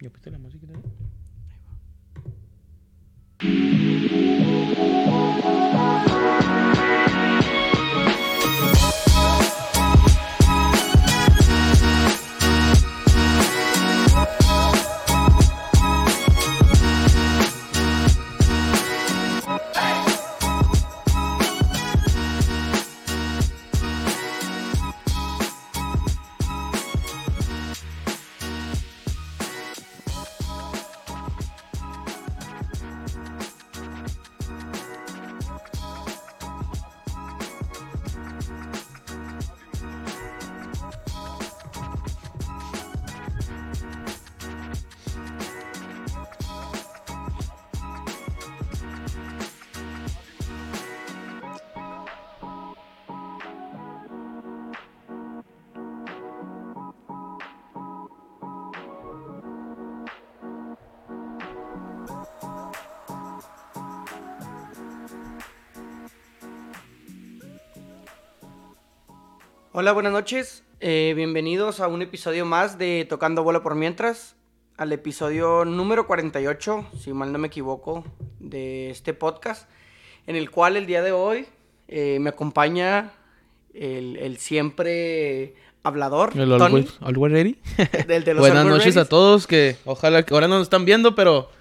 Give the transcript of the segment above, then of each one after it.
¿Ya pusiste la música? ¿no? Hola, buenas noches. Eh, bienvenidos a un episodio más de Tocando Bola por Mientras. Al episodio número 48, si mal no me equivoco, de este podcast. En el cual el día de hoy eh, me acompaña el, el siempre hablador, El Tony, Always, Always Ready. del de los Buenas Always noches a todos que ojalá que ahora no nos están viendo, pero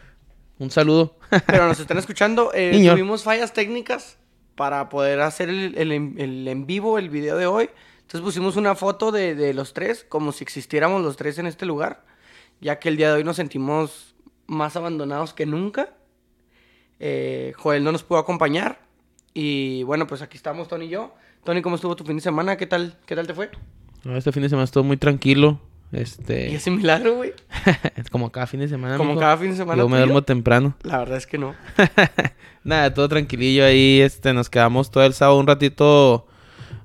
un saludo. Pero nos están escuchando. Eh, tuvimos fallas técnicas para poder hacer el, el en- el en vivo, el video de hoy. Entonces pusimos una foto de, de los tres, como si existiéramos los tres en este lugar. Ya que el día de hoy nos sentimos más abandonados que nunca. Eh, Joel no nos pudo acompañar. Y bueno, pues aquí estamos Tony y yo. Tony, ¿cómo estuvo tu fin de semana? ¿Qué tal, qué tal te fue? Este fin de semana estuvo muy tranquilo. Y Este, ese milagro, güey. como cada fin de semana. Como cada fin de semana. Yo me duermo temprano. La verdad es que no. Nada, todo tranquilillo ahí. Este, nos quedamos todo el sábado un ratito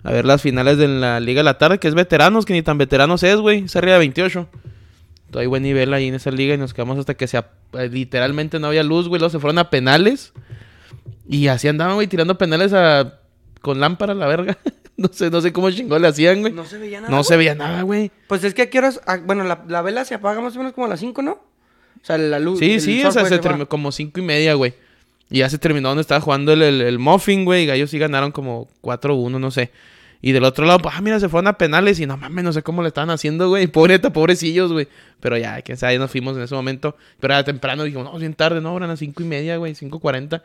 a ver las finales de la Liga de la Tarde, que es veteranos, que ni tan veteranos es, güey. Es arriba de 28. Todo hay buen nivel ahí en esa liga y nos quedamos hasta que se eh, literalmente no había luz, güey. Luego se fueron a penales. Y así andaban, güey, tirando penales a... con lámpara la verga. no sé, no sé cómo chingón le hacían, güey. No se veía nada. No güey. se veía nada, güey. Pues es que aquí horas. ah, Bueno, la, la vela se apaga más o menos como a las 5, ¿no? O sea, la luz. Sí, sí, o sea, se terminó como cinco y media, güey. Y ya se terminó donde estaba jugando el, el, el Muffin, güey. Y Gallos sí ganaron como 4-1, no sé. Y del otro lado, pues, ah, mira, se fueron a penales. Y no mames, no sé cómo le estaban haciendo, güey. Pobreta, pobrecillos, güey. Pero ya, quién sabe, nos fuimos en ese momento. Pero era temprano, dijimos, no, bien tarde, no, eran las cinco y media, güey, 5.40.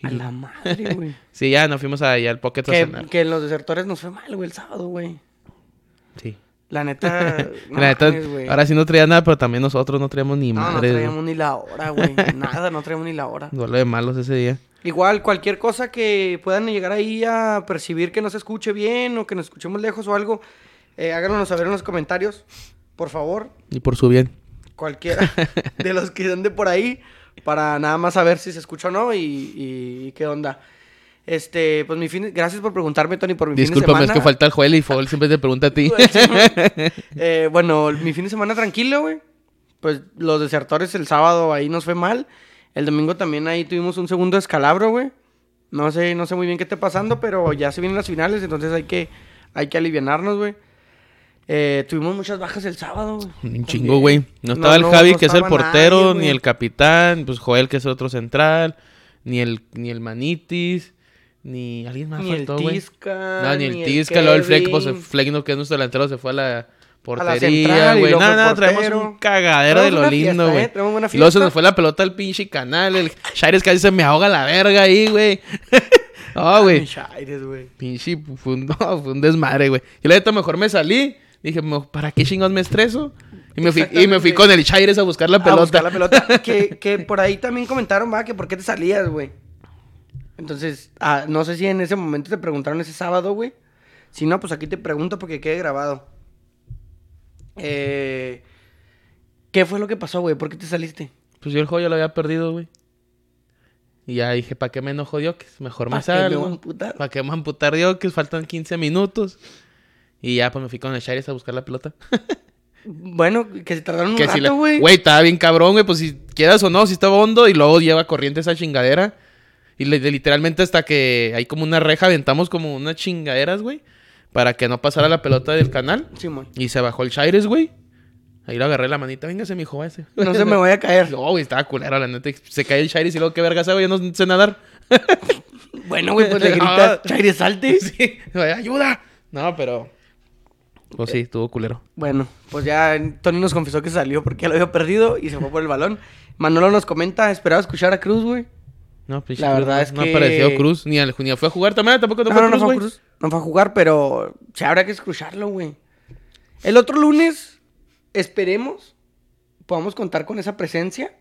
Y A la madre, güey. Sí, ya nos fuimos allá al Pocket a que, cenar. que los desertores nos fue mal, güey, el sábado, güey. Sí. La neta. no La neta, ahora sí no traía nada, pero también nosotros no traíamos ni No, no madre. güey. traíamos ni la hora, güey. Nada, no traíamos ni la hora. Duelo de malos ese día. Igual, cualquier cosa que puedan llegar ahí a percibir que no se escuche bien o que nos escuchemos lejos o algo, eh, háganos saber en los comentarios, por favor. Y por su bien. Cualquiera de los que ande por ahí, para nada más saber si se escucha o no y, y qué onda. Este, pues mi fin, gracias por preguntarme, Tony, por mi Discúlpame, fin de es semana. que falta el Joel y Joel siempre te pregunta a ti. Eh, bueno, mi fin de semana tranquilo, güey. Pues los desertores el sábado ahí nos fue mal. El domingo también ahí tuvimos un segundo descalabro, güey. No sé, no sé muy bien qué está pasando, pero ya se vienen las finales, entonces hay que, hay que alivianarnos, güey. Eh, tuvimos muchas bajas el sábado, güey. Un chingo, güey. No estaba el Javi, no que es el portero, nadie, ni el capitán, pues Joel, que es otro central, ni el, ni el Manitis, ni alguien más Ni el faltó, güey. Tisca. No, ni el Tisca, luego el Fleck, pues el. Fleck, no, que es nuestro delantero, se fue a la portería, güey. fue no, traemos un cagadero de lo lindo, güey. ¿eh? Traemos buena Y luego se nos fue la pelota al pinche canal, el Shaires casi se me ahoga la verga ahí, güey. No, güey. Güey. Pinche, fue un, no, fue un desmadre, güey. Y la neta mejor me salí. Dije, "Mo- ¿para qué chingados me estreso? Y me fui, y me fui con el Chaires a buscar la A pelota. buscar la pelota. que, que por ahí también comentaron, va, que por qué te salías, güey. Entonces, ah, no sé si en ese momento te preguntaron ese sábado, güey. Si no, pues aquí te pregunto porque quede grabado. Eh, ¿Qué fue lo que pasó, güey? ¿Por qué te saliste? Pues yo el juego ya lo había perdido, güey. Y ya dije, ¿para qué me enojo Diokes? Mejor me ¿Pa' qué me voy a salgo. ¿Para qué me voy a amputar Diokes? Faltan 15 minutos. Y ya, pues me fui con el Chaires a buscar la pelota. Bueno, que se tardaron un que si rato, güey. Güey, estaba bien cabrón, güey. Pues si quieras o no, si estaba hondo. Y luego lleva corriente esa chingadera. Y le- literalmente hasta que hay como una reja, aventamos como unas chingaderas, güey. Para que no pasara la pelota del canal. Simón. Y se bajó el Chaires, güey. Ahí lo agarré la manita. Véngase, mi hijo, ese. No se me vaya a caer. No, güey, estaba culero, la neta. Se cae el Shairis y luego, ¿qué vergas hago? Yo no sé nadar. Bueno, güey, pues le grita, Chaire, salte. Sí, ayuda. No, pero. Pues sí, estuvo culero. Bueno, pues ya Tony nos confesó que salió porque ya lo había perdido y se fue por el balón. Manolo nos comenta, esperaba escuchar a Cruz, güey. No, pues La verdad no, es no que- apareció Cruz. Ni, al, ni fue a jugar también. Tampoco no, No, fue no, no Cruz, fue Cruz. No fue a jugar, pero se habrá que escucharlo, güey. El otro lunes, esperemos, podamos contar con esa presencia.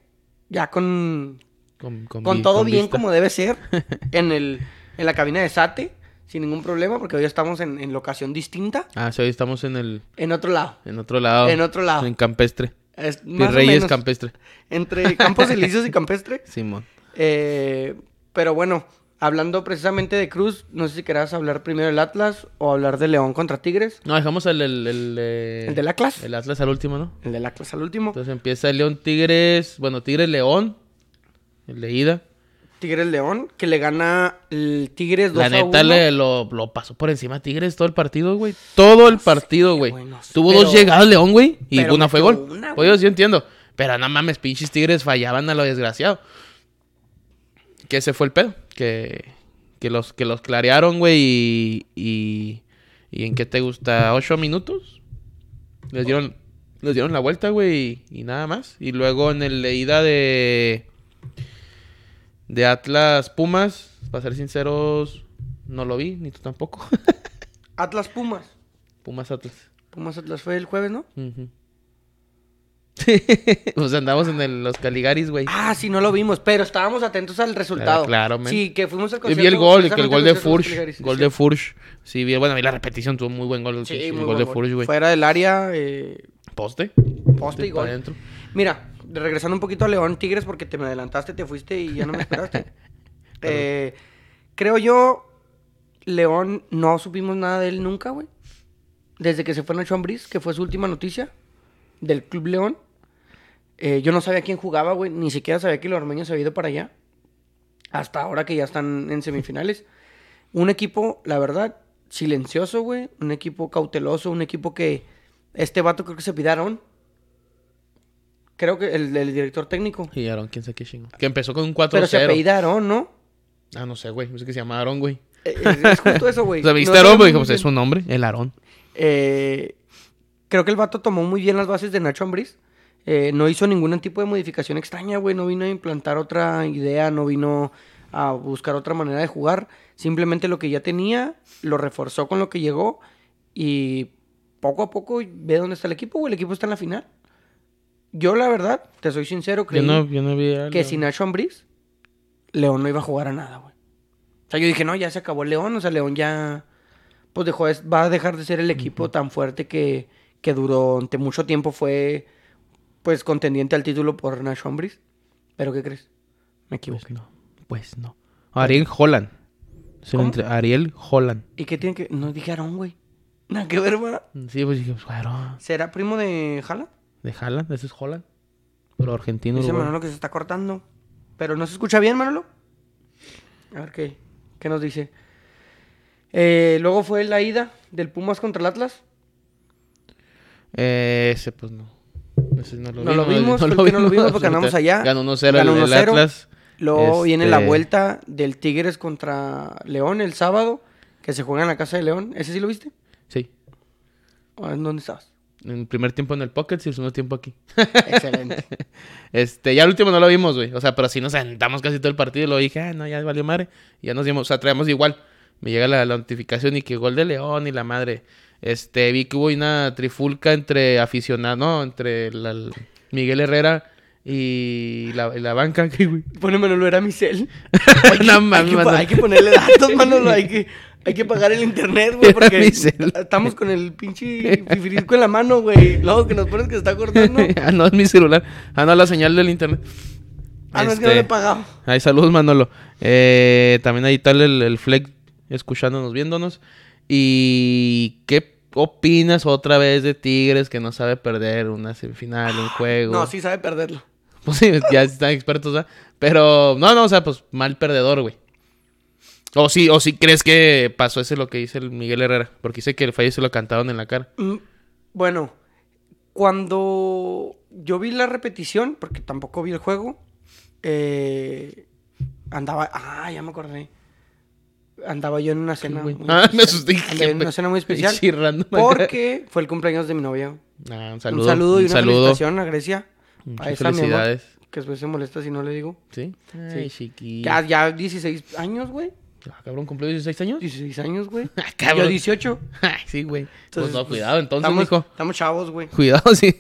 Ya con, Con, con con vi- todo con bien vista. como debe ser. en, el, en la cabina de Sate, sin ningún problema, porque hoy estamos en, en locación distinta. Ah, sí, hoy estamos en el... En otro lado. En otro lado. En otro lado. En Campestre. Es más o menos Campestre. Entre Campos Elíseos y Campestre. Simón. Eh, pero bueno, hablando precisamente de Cruz, no sé si querás hablar primero del Atlas o hablar de León contra Tigres. No, dejamos el... El, el, eh, El del Atlas. El Atlas al último, ¿no? El del Atlas al último. Entonces empieza el León Tigres... Bueno, Tigres León. El de ida. Tigres León, que le gana el Tigres 2 La a neta 1. le, lo, lo pasó por encima a Tigres todo el partido, güey. Todo el partido, güey. güey, no sé, Tuvo pero- dos llegadas León, güey. Y una fue gol. una. Oye, yo entiendo. Pero no mames, pinches Tigres fallaban a lo desgraciado. Que ese fue el pedo. Que, que, los, que los clarearon, güey. Y, y, y en qué te gusta, ocho minutos. Les dieron, les dieron la vuelta, güey. Y, y nada más. Y luego en el de ida de de Atlas Pumas, para ser sinceros, no lo vi, ni tú tampoco. Atlas Pumas. Pumas Atlas. Pumas Atlas fue el jueves, ¿no? Ujú. pues andamos en el- los Caligaris, güey. Ah, sí, no lo vimos, pero estábamos atentos al resultado. claro, men. Sí, que fuimos al Y vi el gol, que el gol de Furch. Gol sí. de Furch. Sí, vi, bueno, vi la repetición, tuvo muy buen gol. Sí, el muy gol buen de gol. Furch, güey. Fuera del área, eh, Poste. poste y Sí, gol. adentro. Mira, regresando un poquito a León Tigres porque te me adelantaste, te fuiste y ya no me esperaste. Eh, creo yo, León no supimos nada de él nunca, güey. Desde que se fue Nacho Ambriz, que fue su última noticia del Club León. Eh, yo no sabía quién jugaba, güey. Ni siquiera sabía que los armeños se había ido para allá. Hasta ahora que ya están en semifinales. Un equipo, la verdad, silencioso, güey. Un equipo cauteloso. Un equipo que... Este vato creo que se pidaron. Creo que el, el director técnico. Y Aaron, quién sabe qué chingo. Que empezó con un 4-0. Pero se apellidaron, ¿no? Ah, no sé, güey. No sé que se llama Aaron, güey. Eh, Es, es justo eso, güey. O sea, viste No Aaron, sabemos pues pues es su nombre, el Aaron. Eh, creo que el vato tomó muy bien las bases de Nacho Ambriz. Eh, no hizo ningún tipo de modificación extraña, güey. No vino a implantar otra idea, no vino a buscar otra manera de jugar. Simplemente lo que ya tenía, lo reforzó con lo que llegó. Y poco a poco ve dónde está el equipo, güey. El equipo está en la final. Yo, la verdad, te soy sincero, no, no a que sin Nacho Ambriz, León no iba a jugar a nada, güey. O sea, yo dije, no, ya se acabó el León. O sea, León ya, pues dejó, de- va a dejar de ser el equipo tan fuerte que, que durante mucho tiempo fue, pues, contendiente al título por Nacho Ambriz. ¿Pero qué crees? Me equivoqué. Pues no, pues no. Ariel Holland. Es el ¿Cómo? entre- Ariel Holland. ¿Y qué tiene que...? No dije Aarón, güey. Nada que ver, ¿verdad? Sí, pues dije, pues, claro. ¿Será primo de Jala? De Holland, ese es Holland. Pero argentino, Dice. Manolo que se está cortando. Pero no se escucha bien, Manolo. A ver qué, qué nos dice. Eh, luego fue la ida del Pumas contra el Atlas. Eh, ese, pues no. Ese no lo No vi, lo vimos, no lo vimos porque andamos allá. Ganó 1-0 el, Ganó el 1-0. Atlas. Luego viene la Este- vuelta del Tigres contra León el sábado, que se juega en la casa de León. ¿Ese sí lo viste? Sí. ¿O ¿En dónde estabas? En el primer tiempo en el Pocket y el segundo tiempo aquí. Excelente. Este, ya el último no lo vimos, güey. O sea, pero sí nos sentamos casi todo el partido y lo dije, ah, no, ya valió madre. Y ya nos dimos, o sea, traemos igual. Me llega la, la notificación y que gol de León y la madre. Este, vi que hubo una trifulca entre aficionados, ¿no? Entre la- el Miguel Herrera y la, banca, que, güey. Pone Manolo, era mi cel. no hay, hay que ponerle datos, Manolo. Hay que, hay que pagar el internet, güey, porque estamos con el pinche fifirisco en la mano, güey. Luego que nos pones que se está cortando. ah, no, es mi celular. Ah, no, la señal del internet. Ah, no, es que no le he pagado. Ay, saludos, Manolo. Eh, también ahí tal el, el Fleck escuchándonos, viéndonos. ¿Y qué opinas otra vez de Tigres que no sabe perder una semifinal, un juego? No, sí sabe perderlo. Pues sí, ya están expertos, ¿verdad? Pero, no, no, o sea, pues mal perdedor, güey. O sí, o sí crees que pasó ese lo que dice el Miguel Herrera. Porque dice que el fallo se lo cantaron en la cara. Mm, Bueno, Cuando yo vi la repetición, porque tampoco vi el juego, eh, andaba. Ah, ya me acordé. Andaba yo en una cena. muy Ah, me asusté, Andaba en una cena muy especial. Porque fue el cumpleaños de mi novia. Ah, un saludo. un saludo y un una saludo. felicitación a Grecia. Muchas A esa, mi amor, felicidades. que después se molesta si no le digo. ¿Sí? Ay, chiquillo. Ya, ya 16 años, güey. Ah, cabrón, ¿cumplió 16 años? 16 años, güey. Ah, cabrón. Yo 18. Ay, sí, güey. Pues no, pues, cuidado, entonces, estamos, mijo. Estamos chavos, güey. Cuidado, sí.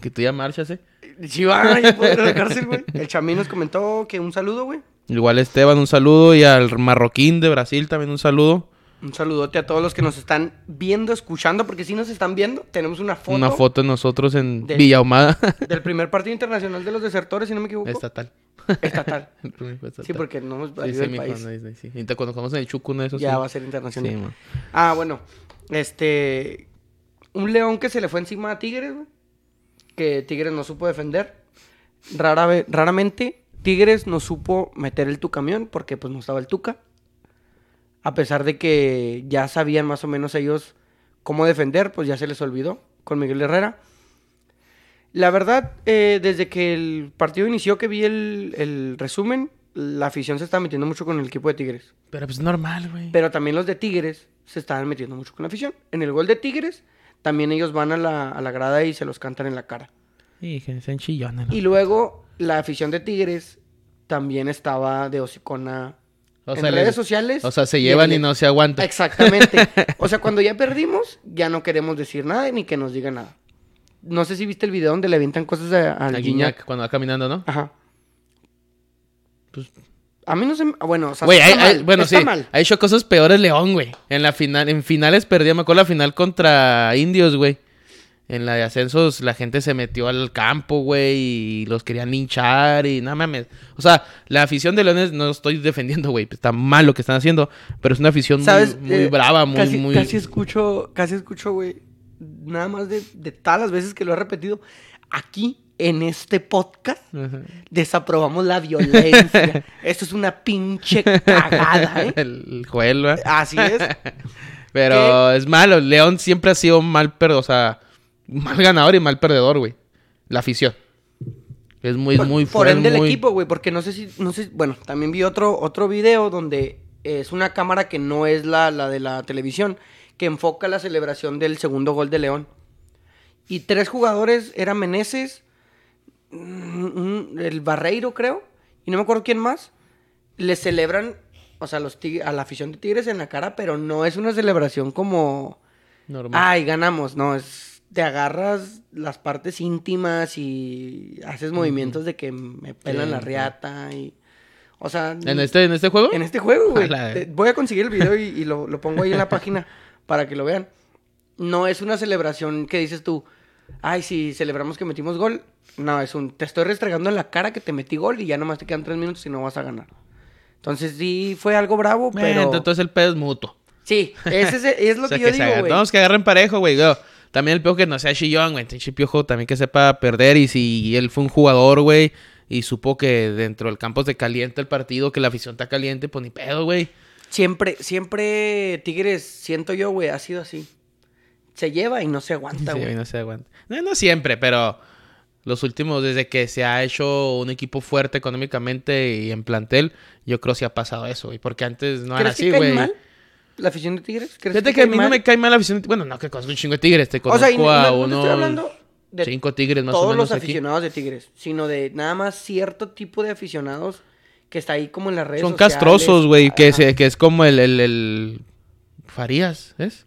Que tú ya marchas, eh. Sí, va, ya puedo ir a la cárcel, güey. El chamín nos comentó que un saludo, güey. Igual Esteban, un saludo. Y al marroquín de Brasil también un saludo. Un saludote a todos los que nos están viendo, escuchando, porque si nos están viendo, tenemos una foto, Una foto de nosotros en Del- Villa Ahumada. del primer partido internacional de los desertores, si no me equivoco. Estatal. Estatal. El primer fue estatal. Sí, porque no hemos Sí, sí, país. no, sí. Y te conocemos en el Chucuno, eso ya sí. va a ser internacional. Ah, bueno. Este. Un león que se le fue encima a Tigres. Que Tigres no supo defender. Rara raramente Tigres no supo meter el tu camión porque pues no estaba el Tuca. A pesar de que ya sabían más o menos ellos cómo defender, pues ya se les olvidó con Miguel Herrera. La verdad, eh, desde que el partido inició, que vi el, el resumen, la afición se está metiendo mucho con el equipo de Tigres. Pero pues normal, güey. Pero también los de Tigres se estaban metiendo mucho con la afición. En el gol de Tigres, también ellos van a la, a la grada y se los cantan en la cara. Sí, que sean chillones, ¿no? Y luego, la afición de Tigres también estaba de hocicona O en sea, redes les- sociales. O sea, se llevan y no se aguantan. Exactamente. O sea, cuando ya perdimos, ya no queremos decir nada ni que nos diga nada. No sé si viste el video donde le avientan cosas a- al A Guiñac. Cuando va caminando, ¿no? Ajá. Pues, A mí no se... me- Bueno, o sea, Güey, está hay- hay- mal, bueno, está sí. mal. Ha hecho cosas peores León, güey. En la final, en finales perdía, me acuerdo la final contra Indios, güey. En la de ascensos la gente se metió al campo, güey, y los querían linchar y nada mames. O sea, la afición de Leones no estoy defendiendo, güey, está mal lo que están haciendo, pero es una afición muy, ¿Sabes? muy Eh, brava, muy, casi, muy... Casi escucho, casi escucho, güey, nada más de, de todas las veces que lo he repetido, aquí, en este podcast, Ajá. desaprobamos la violencia. Esto es una pinche cagada, ¿eh? El, Joel, ¿verdad? Así es. Pero es malo. León siempre ha sido mal perdedor, o sea, mal ganador y mal perdedor, güey. La afición. Es muy, Por, muy por fuerte. ende el equipo, güey, porque no sé si, no sé, bueno, también vi otro, otro video donde es una cámara que no es la, la de la televisión, que enfoca la celebración del segundo gol de León. Y tres jugadores, eran Meneses, mm, el Barreiro, creo, y no me acuerdo quién más, le celebran, o sea, los a la afición de Tigres en la cara, pero no es una celebración como, Normal. ay, ganamos, no, es, te agarras las partes íntimas y haces movimientos de que me pelan Sí, la riata y, o sea... ¿En este, en este juego? En este juego, güey. Voy a conseguir el video y, y lo, lo pongo ahí en la página para que lo vean. No es una celebración que dices tú, ay, si celebramos que metimos gol. No, es un, te estoy restregando en la cara que te metí gol y ya nomás te quedan tres minutos y no vas a ganar. Entonces sí fue algo bravo, pero... Entonces el pedo es mutuo. Sí, ese es, es lo O sea, que yo se digo, güey. Vamos que agarren parejo, güey. También el piojo que no sea chillón, güey. Pinche piojo también que sepa perder. Y si él fue un jugador, güey, y supo que dentro del campo se calienta el partido, que la afición está caliente, pues ni pedo, güey. Siempre, siempre Tigres, siento yo, güey, ha sido así. Se lleva y no se aguanta, Sí, güey. güey, no se aguanta. No, no siempre, pero los últimos, desde que se ha hecho un equipo fuerte económicamente y en plantel, yo creo que sí ha pasado eso, güey. Porque antes no era ¿Crees que así, güey. La afición de Tigres? ¿Crees Fíjate que a cae mí no me cae mal la afición. Bueno, no, que conozco un chingo de tigres. Te O conozco sea, y no, a no- no te unos estoy hablando de cinco tigres más o todos menos los aquí. aficionados de Tigres, sino de nada más cierto tipo de aficionados que está ahí como en las redes Son sociales. castrosos, güey. Que, que es como el, el, el... Farías, ¿es?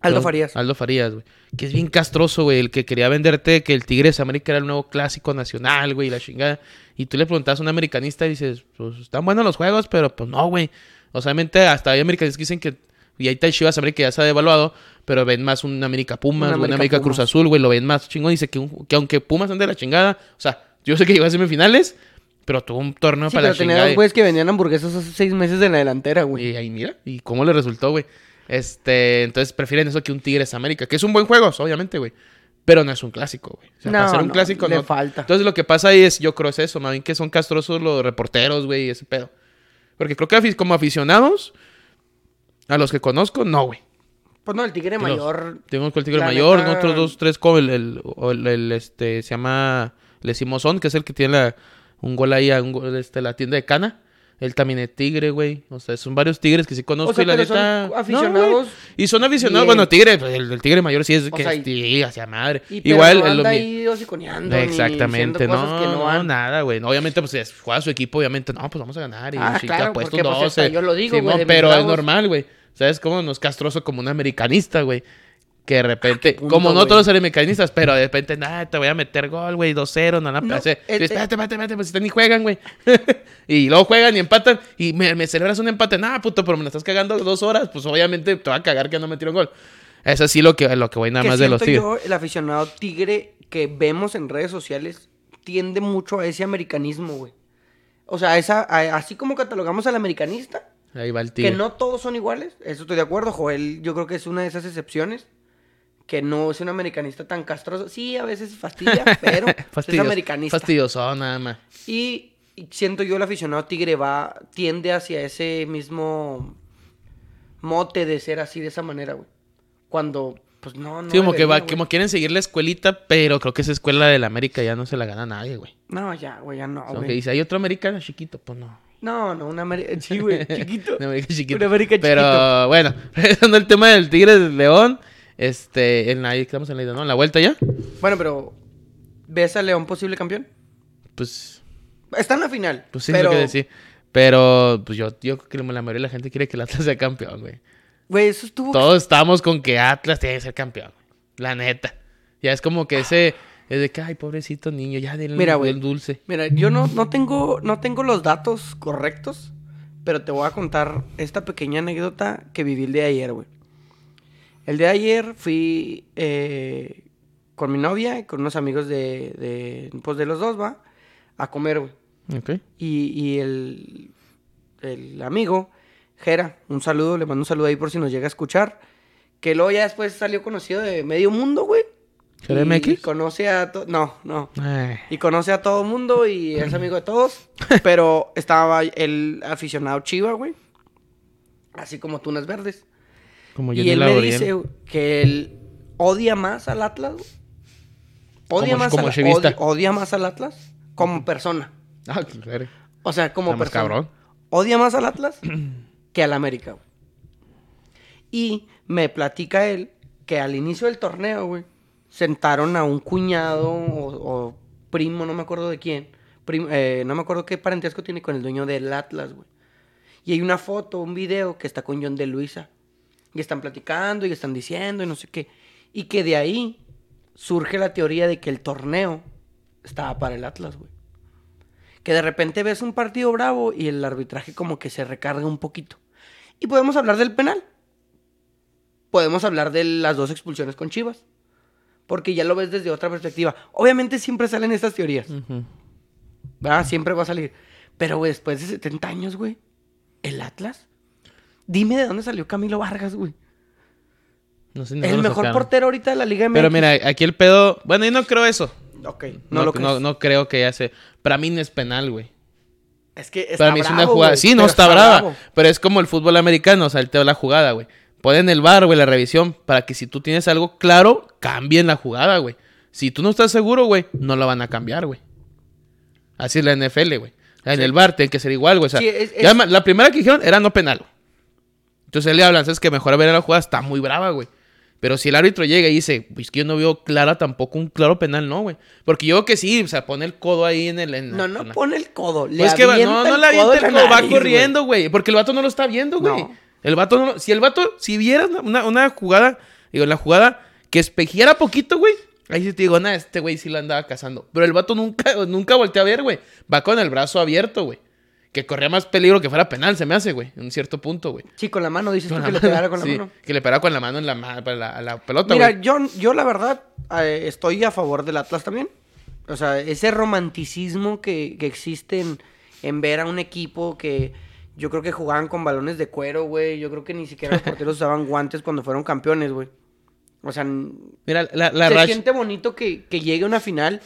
Aldo Farías. Aldo Farías, güey. Que es bien castroso, güey. El que quería venderte que el Tigres América era el nuevo clásico nacional, güey, la chingada. Y tú le preguntas a un americanista y dices, pues están buenos los juegos, pero pues no, güey. O sea, obviamente hasta hay que dicen que. Y ahí está el Chivas América ya se ha devaluado, pero ven más un América Pumas, Un América, América Cruz. Azul, güey, lo ven más chingón. Dice que, un- que aunque Pumas ande de la chingada, o sea, yo sé que llegó a semifinales, pero tuvo un torneo Sí, para pero la tenía chingada. güeyes que vendían hamburguesas hace seis meses en la delantera, güey. y ahí mira, y cómo le resultó, güey. Este, entonces prefieren eso que un Tigres América, que es un buen juego, obviamente, güey. Pero no es un clásico, güey. O sea, para No, ser un no, clásico le no. falta. Entonces lo que pasa ahí es, yo creo es eso, más bien que son castrosos los reporteros, güey, y ese pedo. Porque creo que como aficionados, a los que conozco, no, güey. Pues no, el Tigre los- Mayor. Tenemos con el Tigre Mayor, neta- otros dos, tres, como el, el, el- el, este, se llama, le decimos Son, que es el que tiene la, un gol ahí, a un gol, este, la tienda de Cana. Él también es tigre, güey. O sea, son varios tigres que sí conozco O sea, y la pero son neta... no, aficionados y son aficionados, bien. bueno, tigre, pues, el, el tigre mayor sí es O que sea, es tigre, hacia madre. Y Igual, no anda mi- ahí hociconeando, Exactamente, no, cosas que no van. nada, güey. Obviamente, pues, es- juega su equipo, obviamente, no, pues vamos a ganar. Y Ah, sí, claro, te apuesto porque, un pues, hasta 12. yo lo digo, güey, mis pero es normal, güey. ¿Sabes cómo? No es castroso como un americanista, güey. Que de repente, punto, como no todos los americanistas, pero de repente, nada, te voy a meter gol, güey, 2-0, no, no, espérate, espérate, espérate, espérate, pues ni juegan, güey. y luego juegan y empatan, y me, me celebras un empate, nada, puto, pero me la estás cagando dos horas, pues obviamente te va a cagar que no metieron gol. Eso sí lo que, lo que voy nada que más de los tigres. yo, el aficionado tigre que vemos en redes sociales tiende mucho a ese americanismo, güey. O sea, esa, a- así como catalogamos al americanista, Ahí va el tigre. que no todos son iguales, eso estoy de acuerdo, Joel, yo creo que es una de esas excepciones, que no es un americanista tan castroso. Sí, a veces fastidia, pero es Fastidioso, americanista. Fastidioso, nada más. Y, siento yo el aficionado tigre va, tiende hacia ese mismo mote de ser así de esa manera, güey. Cuando, pues no, no. Sí, como que va, güey. como quieren seguir la escuelita, pero creo que esa escuela de la América ya no se la gana nadie, güey. No, ya, güey, ya no, Como que güey. dice, hay otro americano chiquito, pues no. No, no, una América. Sí, güey, chiquito. Una América chiquito. Una América Pero chiquito. bueno, regresando al tema del Tigre del León, este, en la, estamos en la ida, ¿no? ¿En la vuelta ya? Bueno, pero. ¿Ves a León posible campeón? Pues, Está en la final. pues sí, pero, lo que decir. Pero, pues yo, yo creo que la mayoría de la gente quiere que el Atlas sea campeón, güey. Güey, eso estuvo. Todos estamos con que Atlas tiene que ser campeón. La neta. Ya es como que ese, es de que, ay, pobrecito niño, ya denle Mira, güey. el dulce. Mira, yo no, no, tengo, no tengo los datos correctos, pero te voy a contar esta pequeña anécdota que viví el día de ayer, güey. El día de ayer fui eh, con mi novia y con unos amigos de, de, pues de los dos, va, a comer, güey. Ok. Y, y el, el amigo, Jera, un saludo, le mando un saludo ahí por si nos llega a escuchar. Que luego ya después salió conocido de medio mundo, güey. ¿Jera Y MX? Conoce a... to- No, no. Ay, Y conoce a todo mundo y es amigo de todos. Pero estaba el aficionado Chiva, güey. Así como Tunas Verdes. Como y él me dice que él odia más al Atlas. Odia, Como- más como al, odia, odia más al Atlas como persona. Ah, claro. O sea, como persona. cabrón. Odia más al Atlas que al América, güey. Y me platica él que al inicio del torneo, güey, sentaron a un cuñado o, o primo, no me acuerdo de quién. eh, no me acuerdo qué parentesco tiene con el dueño del Atlas, güey. Y hay una foto, un video que está con John de Luisa. Y están platicando y están diciendo y no sé qué. Y que de ahí surge la teoría de que el torneo estaba para el Atlas, güey. Que de repente ves un partido bravo y el arbitraje como que se recarga un poquito. Y podemos hablar del penal. Podemos hablar de las dos expulsiones con Chivas. Porque ya lo ves desde otra perspectiva. Obviamente siempre salen estas teorías. Siempre va a salir. Pero, güey, después de 70 años, güey. ¿El Atlas? Dime de dónde salió Camilo Vargas, güey. No sé ni el mejor sacaron. portero ahorita de la Liga MX. Pero mira, aquí el pedo. Bueno, yo no creo eso. Ok, No, no, lo no, crees. no creo que ya se. Para mí no es penal, güey. Es que está Para mí es una jugada. Sí, no está, brava. bravo. Pero es como el fútbol americano, o sea, el teo la jugada, güey. Ponen el bar, güey, la revisión, para que si tú tienes algo claro, cambien la jugada, güey. Si tú no estás seguro, güey, no la van a cambiar, güey. Así es la NFL, güey. En Sí. el bar tiene que ser igual, güey. O sea, Sí, es- ya es- ma- la primera que dijeron era no penal. güey. Entonces le hablan, sabes que mejor ver la jugada está muy brava, güey. Pero si el árbitro llega y dice, pues que yo no veo clara tampoco un claro penal, no, güey. Porque yo creo que sí, o sea, pone el codo ahí en el. en- No, no en la- pone el codo. Le pues que va- no, no le avienta codo el codo, va corriendo, güey. Porque el vato no lo está viendo, güey. No. El vato no, si el vato, si vieras una, una jugada, digo, la jugada que espejiera poquito, güey. Ahí sí te digo, nada, este güey sí la andaba cazando. Pero el vato nunca, nunca voltea a ver, güey. Va con el brazo abierto, güey. Que corría más peligro que fuera penal, se me hace, güey. En un cierto punto, güey. Sí, con la mano, dices Con tú que le pegara con la sí, mano. Que le pegara con la mano en la, la, a la pelota, Mira, güey. yo, yo la verdad eh, estoy a favor del Atlas también. O sea, ese romanticismo que, que existe en, en ver a un equipo que yo creo que jugaban con balones de cuero, güey. Yo creo que ni siquiera los porteros usaban guantes cuando fueron campeones, güey. O sea, Mira, la, la se racha- siente bonito que, que llegue a una final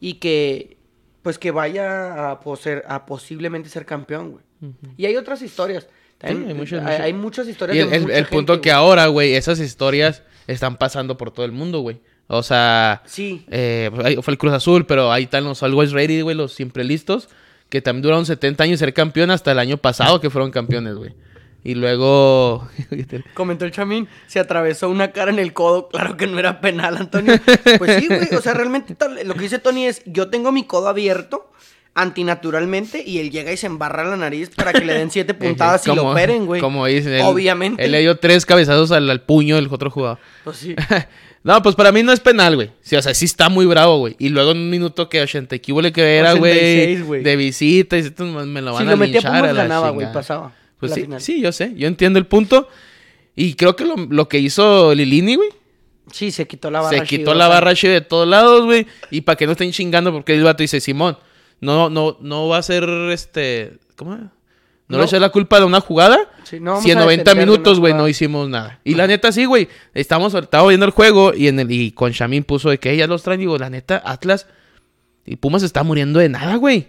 y que pues que vaya a, poser- a posiblemente ser campeón, güey. Y hay otras historias. También hay muchas- hay, muchas- hay muchas historias Y el, de el- mucha el punto gente, que güey. ahora, güey, esas historias están pasando por todo el mundo, güey. O sea, Sí. eh, pues, fue el Cruz Azul, pero ahí están los Always Ready, güey, los siempre listos, que también duraron 70 años ser campeón hasta el año pasado que fueron campeones, güey. Y luego... Comentó el chamín, se atravesó una cara en el codo. Claro que no era penal, Antonio. Pues sí, güey. O sea, realmente lo que dice Tony es: Yo tengo mi codo abierto antinaturalmente y él llega y se embarra la nariz para que le den siete puntadas y lo operen, güey. Como dicen. él- Obviamente. Él le dio tres cabezazos al, al puño del otro jugador. Pues sí. no, pues para mí no es penal, güey. Sí, o sea, sí está muy bravo, güey. Y luego en un minuto que 80 y que era, 86, güey. De visita y me lo van Si a lo metía linchar a la ganaba, güey. Pasaba. Pues sí, final. sí, yo sé. Yo entiendo el punto. Y creo que lo, lo que hizo Lilini, güey. Sí, se quitó la barra. Se quitó la sea, barra de todos lados, güey. Y para que no estén chingando, porque el vato dice, Simón, no, no, no va a ser este. ¿Cómo? No, No. le eché la culpa de una jugada. Sí, no si en a 90 defender minutos, güey, no hicimos nada. Y la neta, sí, güey. Estamos, estaba viendo el juego y en el y con Shamin puso de que ella los traen. Digo, la neta, Atlas y Pumas está muriendo de nada, güey.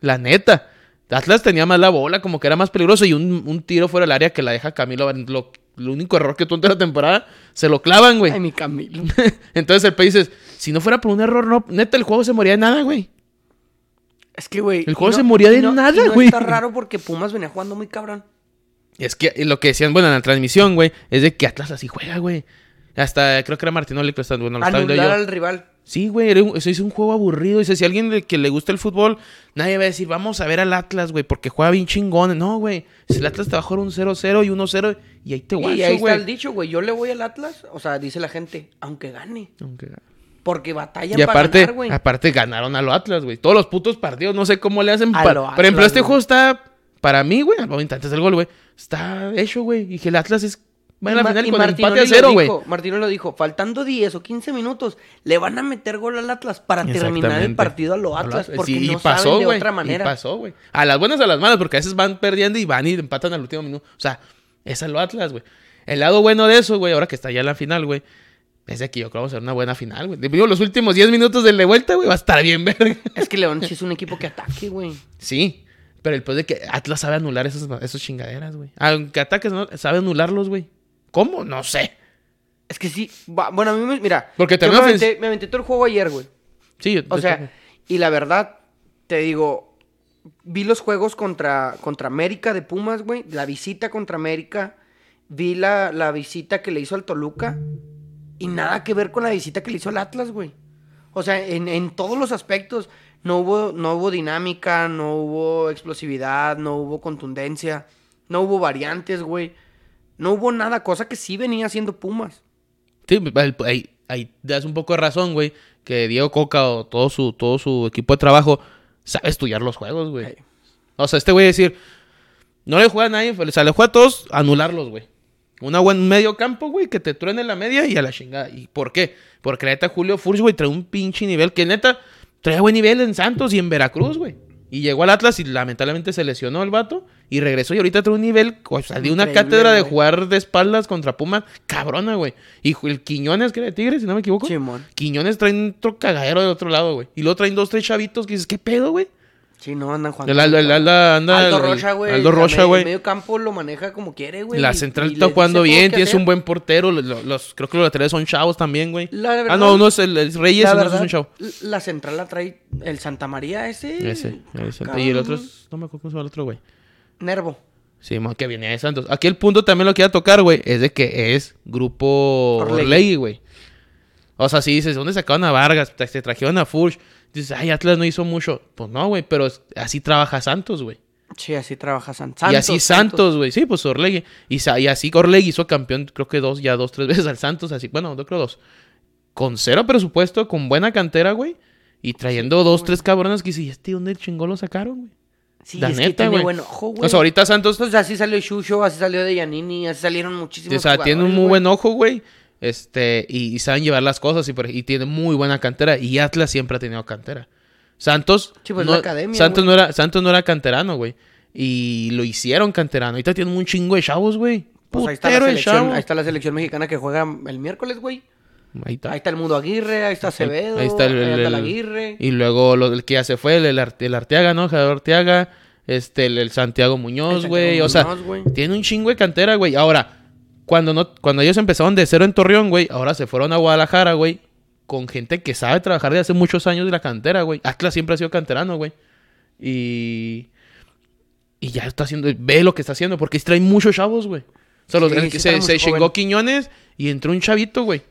La neta. Atlas tenía más la bola, como que era más peligroso. Y un, un tiro fuera del área que la deja Camilo. Lo, lo único error que tuvo en toda la temporada, se lo clavan, güey. Ay, mi Camilo. Entonces el país dices, si no fuera por un error, no, neta, el juego se moría de nada, güey. Es que, güey. El juego se moría de no- nada, güey. Está raro porque Pumas venía jugando muy cabrón. Es que lo que decían, bueno, en la transmisión, güey, es de que Atlas así juega, güey. Hasta creo que era Martinoli que lo está, bueno, lo estaba viendo yo. al rival. Sí, güey, eso es un juego aburrido. Dice, si a alguien que le gusta el fútbol, nadie va a decir, vamos a ver al Atlas, güey, porque juega bien chingón. No, güey. Si el Atlas te va a jugar un 0-0 y 1-0 y ahí te Y guacho, ahí está el güey. dicho, güey. Yo le voy al Atlas. O sea, dice la gente, aunque gane. Aunque- Porque batallan Y para aparte, ganar, güey. aparte ganaron a lo Atlas, güey. Todos los putos partidos, no sé cómo le hacen. A pa- lo Por ejemplo, Atlas, este güey. juego está, para mí, güey, al momento antes del gol, güey, está hecho, güey. Y que el Atlas es, va a la final y con empate a cero, güey. dijo, Martino lo dijo, faltando 10 o 15 minutos, le van a meter gol al Atlas para terminar el partido a lo Atlas, porque sí, no y pasó, saben de otra Y manera. pasó, güey. A las buenas, a las malas, porque a veces van perdiendo y van y empatan al último minuto. O sea, es lo Atlas, güey. El lado bueno de eso, güey, ahora que está ya la final, güey, es de que yo creo que vamos a hacer una buena final, güey. Digo, los últimos 10 minutos de vuelta, güey, va a estar bien verga. Es que León sí es un equipo que ataque, güey. Sí, pero el peor de que Atlas sabe anular esos, esos chingaderas, güey. Aunque ataques, no, sabe anularlos, güey. ¿Cómo? No sé. Es que sí, bueno, a mí me, mira, Porque yo también me aventé, me aventé todo el juego ayer, güey. Sí, yo- O yo sea, también. y la verdad, te digo, vi los juegos contra, contra América de Pumas, güey. La visita contra América. Vi la, la visita que le hizo al Toluca. Y nada que ver con la visita que le hizo al Atlas, güey. O sea, en, en todos los aspectos. No hubo, no hubo dinámica, no hubo explosividad, no hubo contundencia, no hubo variantes, güey. No hubo nada, cosa que sí venía haciendo Pumas. Sí, ahí, ahí das un poco de razón, güey. Que Diego Coca o todo su, todo su equipo de trabajo sabe estudiar los juegos, güey. Ey. O sea, este güey decir, no le juega a nadie, o sea, le juega a todos, anularlos, güey. Una buen medio campo, güey, que te truene la media y a la chingada. ¿Y por qué? Porque neta Julio Furch, güey, trae un pinche nivel que neta trae buen nivel en Santos y en Veracruz, güey. Y llegó al Atlas y lamentablemente se lesionó el vato y regresó y ahorita trae un nivel, o sea, de una cátedra de jugar de espaldas contra Pumas, cabrona, güey. Y el Quiñones, que era de Tigres, si no me equivoco. Quiñones traen otro cagadero del otro lado, güey. Y luego traen dos, tres chavitos que dices, ¿qué pedo, güey? Sí, no andan jugando. El Aldo, el Aldo anda. Aldo el- Rocha, güey. Aldo Rocha, güey. El medio campo lo maneja como quiere, güey. La central está jugando bien, tienes un buen portero. lo- lo- Los, creo que los laterales son chavos también, güey. Ah, no, uno es el, el Reyes y no verdad, es un chavo. La central la trae el Santa María ese. Ese, ese. Y el otro es. No me acuerdo cómo se llama el otro, güey. Nervo. Sí, que viene de Santos. Aquí el punto también lo a tocar, güey, es de que es grupo Orlegui. Güey. O sea, si dices, ¿dónde sacaron a Vargas? Te, trajeron a Furch. Dices, ay, Atlas no hizo mucho. Pues no, güey, pero así trabaja Santos, güey. Sí, así trabaja San- y así Santos, güey. Sí, pues Orlegui. Y, y así Orlegui hizo campeón, creo que dos, ya dos, tres veces al Santos. Así, bueno, yo creo dos. Con cero presupuesto, con buena cantera, güey. Y trayendo dos, tres cabrones que si este, ¿dónde chingó lo sacaron, güey? Sí, la es que neta, tiene güey. buen ojo, güey. O sea, ahorita Santos, Pues así salió Shusho, así salió de Yanini, así salieron muchísimos o sea, tiene un muy buen ojo, güey. Este, y, y saben llevar las cosas y, tiene muy buena cantera. Y Atlas siempre ha tenido cantera. Santos. Sí, pues no, la academia, Santos, no era, Santos no era canterano, güey. Y lo hicieron canterano. Ahorita tienen un chingo de chavos, güey. Pues ahí está, la selección, ahí está la selección mexicana que juega el miércoles, güey. Ahí está. Ahí está el Mudo Aguirre, ahí está Acevedo, Ahí está el, el- anda el el- Aguirre. Y luego lo, el que ya se fue, el, el, Arte- el Arteaga, ¿no? Javier Arteaga. Este, el, Santiago Muñoz, güey. O sea, güey. tiene un chingo de cantera, güey. Ahora, cuando no, cuando ellos empezaron de cero en Torreón, güey, ahora se fueron a Guadalajara, güey, con gente que sabe trabajar de hace muchos años de la cantera, güey. Atlas siempre ha sido canterano, güey. Y. Y ya está haciendo. Ve lo que está haciendo, porque trae muchos chavos, güey. O sea, los- Sí, el que sí se, se chingó. Quiñones y entró un chavito, güey.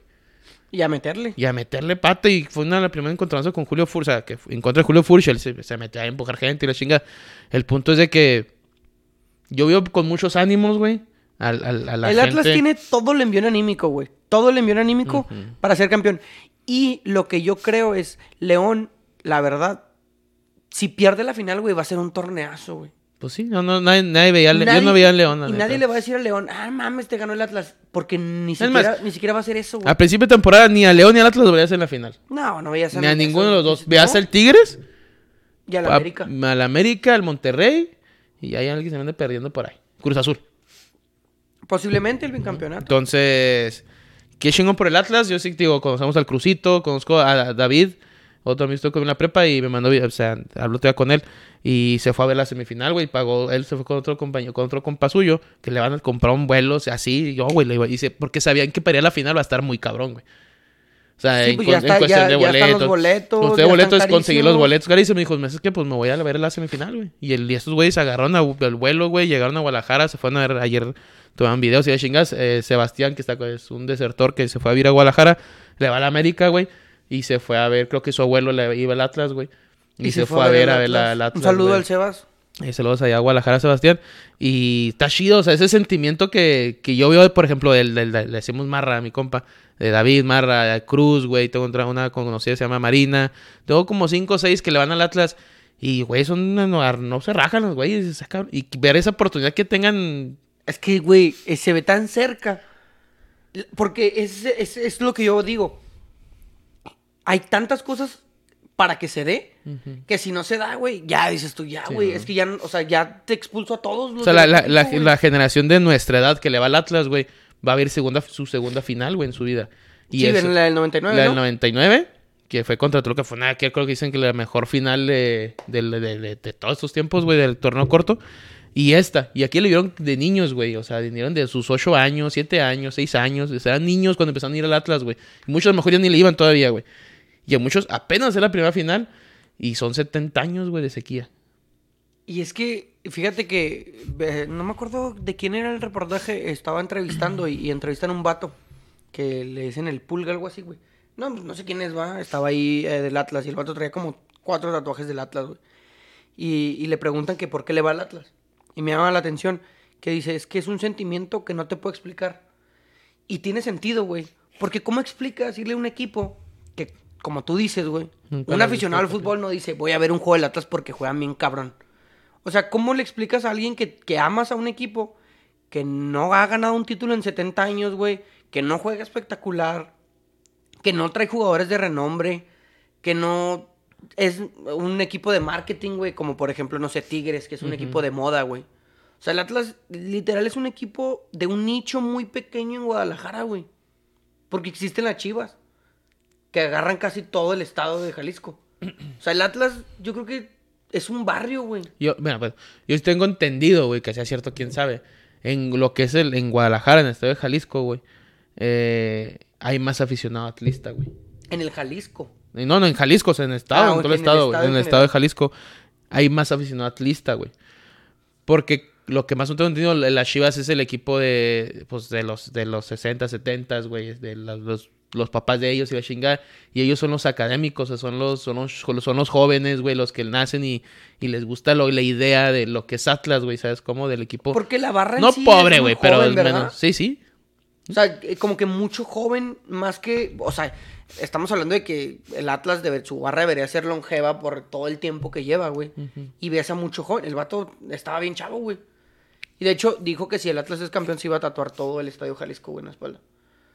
Y a meterle. Y a meterle pata. Y fue una de las primeras encontranzas con Julio Furch. O sea, que en contra de Julio Furch. Él se, se metió a empujar gente y la chinga. El punto es de que. Yo veo con muchos ánimos, güey. A, la el Atlas tiene todo el envión anímico, güey. Todo el envión anímico para ser campeón. Y lo que yo creo es, León, la verdad, si pierde la final, güey, va a ser un torneazo, güey. Pues sí, no, no, nadie, nadie veía. yo Nadie- no veía a León. Y neta. nadie le va a decir a León, ah, mames, te ganó el Atlas. Porque ni siquiera, ni siquiera va a hacer eso, güey. A principio de temporada ni a León ni al Atlas lo veías en la final. No, no veías Ni a ninguno de los dos. Veías al al Tigres, Y a la a- América. al América, al Monterrey. Y hay alguien que se anda perdiendo por ahí. Cruz Azul. Posiblemente el bicampeonato. Entonces, qué chingón por el Atlas. Yo sí, digo, conocemos al Cruzito, conozco a David, otro amigo con la prepa y me mandó, o sea, habló todavía con él y se fue a ver la semifinal, güey, pagó, él se fue con otro compañero, con otro compa suyo, que le van a comprar un vuelo, o sea, así, y yo, güey, le iba, dice, porque sabían que para ir a la final va a estar muy cabrón, güey. O sea, Sí, en, pues ya en está- cuestión ya- de ya están boletos. los boletos, boletos, están conseguir los boletos carísimos. Me dijo, me dice que pues me voy a ver la semifinal, güey. Y, el, y estos güeyes agarraron al vuelo, güey, llegaron a Guadalajara, se fueron a ver ayer, tomaban videos y de chingas. eh, Sebastián, que está es un desertor que se fue a vivir a Guadalajara, le va a la América, güey. Y se fue a ver, creo que su abuelo le iba al Atlas, güey. Y, se, fue a ver a ver la, Atlas. la Atlas. Un saludo güey. al Sebas. Eh, saludos allá a Guadalajara, Sebastián. Y está chido, o sea, ese sentimiento que, que yo veo, por ejemplo, del, del- del- le decimos Marra a mi compa, de David, Marra, Cruz, güey. Tengo otra- una conocida, se llama Marina. Tengo como cinco o seis que le van al Atlas. Y, güey, son, no, no se rajan los güeyes. Y ver esa oportunidad que tengan. Es que, güey, eh, se ve tan cerca. Porque es, es, es lo que yo digo. Hay tantas cosas para que se dé que si no se da, güey, ya dices tú, ya, güey. Es que ya, o sea, ya te expulso a todos. los O sea, la, generación de nuestra edad que le va al Atlas, güey, va a ver segunda, su segunda final, güey, en su vida. Y sí, eso- en la del 99, la ¿no? del 99, que fue contra Toluca, fue nada, que creo que dicen que la mejor final de, de, de- todos estos tiempos, güey, del torneo corto. Y esta, y aquí le vieron de niños, güey, o sea, vinieron de sus 8 años, 7 años, 6 años, o sea, eran niños cuando empezaron a ir al Atlas, güey. Muchos a lo mejor ya ni le iban todavía, güey. Y a muchos apenas es la primera final y son 70 años, güey, de sequía. Y es que, fíjate que, eh, no me acuerdo de quién era el reportaje, estaba entrevistando y, y entrevistan a un vato que le dicen el pulga, algo así, güey. No, pues, no sé quién es, va, estaba ahí eh, del Atlas y el vato traía como cuatro tatuajes del Atlas, güey. Y, y le preguntan que por qué le va al Atlas. Y me llama la atención que dice, es que es un sentimiento que no te puedo explicar. Y tiene sentido, güey. Porque ¿cómo explicas irle a un equipo que, como tú dices, güey, un aficionado al fútbol no dice, voy a ver un juego del Atlas porque juegan bien cabrón. O sea, ¿cómo le explicas a alguien que, que amas a un equipo que no ha ganado un título en 70 años, güey? Que no juega espectacular, que no trae jugadores de renombre, que no es un equipo de marketing, güey, como por ejemplo, no sé, Tigres, que es un equipo de moda, güey. O sea, el Atlas literal es un equipo de un nicho muy pequeño en Guadalajara, güey. Porque existen las Chivas, que agarran casi todo el estado de Jalisco. O sea, el Atlas, yo creo que es un barrio, güey. Yo, bueno, pues, yo tengo entendido, güey, que sea cierto, quién sabe. En lo que es el, en Guadalajara, en el estado de Jalisco, güey, eh, hay más aficionado atlista, güey. En el Jalisco. Y No, no, en Jalisco, o sea, en el estado, Ah, en todo el estado, en el estado de. Jalisco, hay más aficionado atlista, güey. Porque lo que más no tengo entendido, las Chivas es el equipo de, pues, de los, de los 60, 70, güey, de los, los, los papás de ellos y la chingada. Y ellos son los académicos, o sea, son los, son los, son los jóvenes, güey, los que nacen y, y les gusta lo- la idea de lo que es Atlas, güey, ¿sabes cómo? Del equipo. Porque la barra en no sí pobre, güey, pero. Sí, sí. O sea, eh, como que mucho joven, más que. O sea, estamos hablando de que el Atlas, de su barra debería ser longeva por todo el tiempo que lleva, güey. Y ves a mucho joven. El vato estaba bien chavo, güey. Y de hecho, dijo que si el Atlas es campeón, se iba a tatuar todo el estadio Jalisco, güey, en la espalda.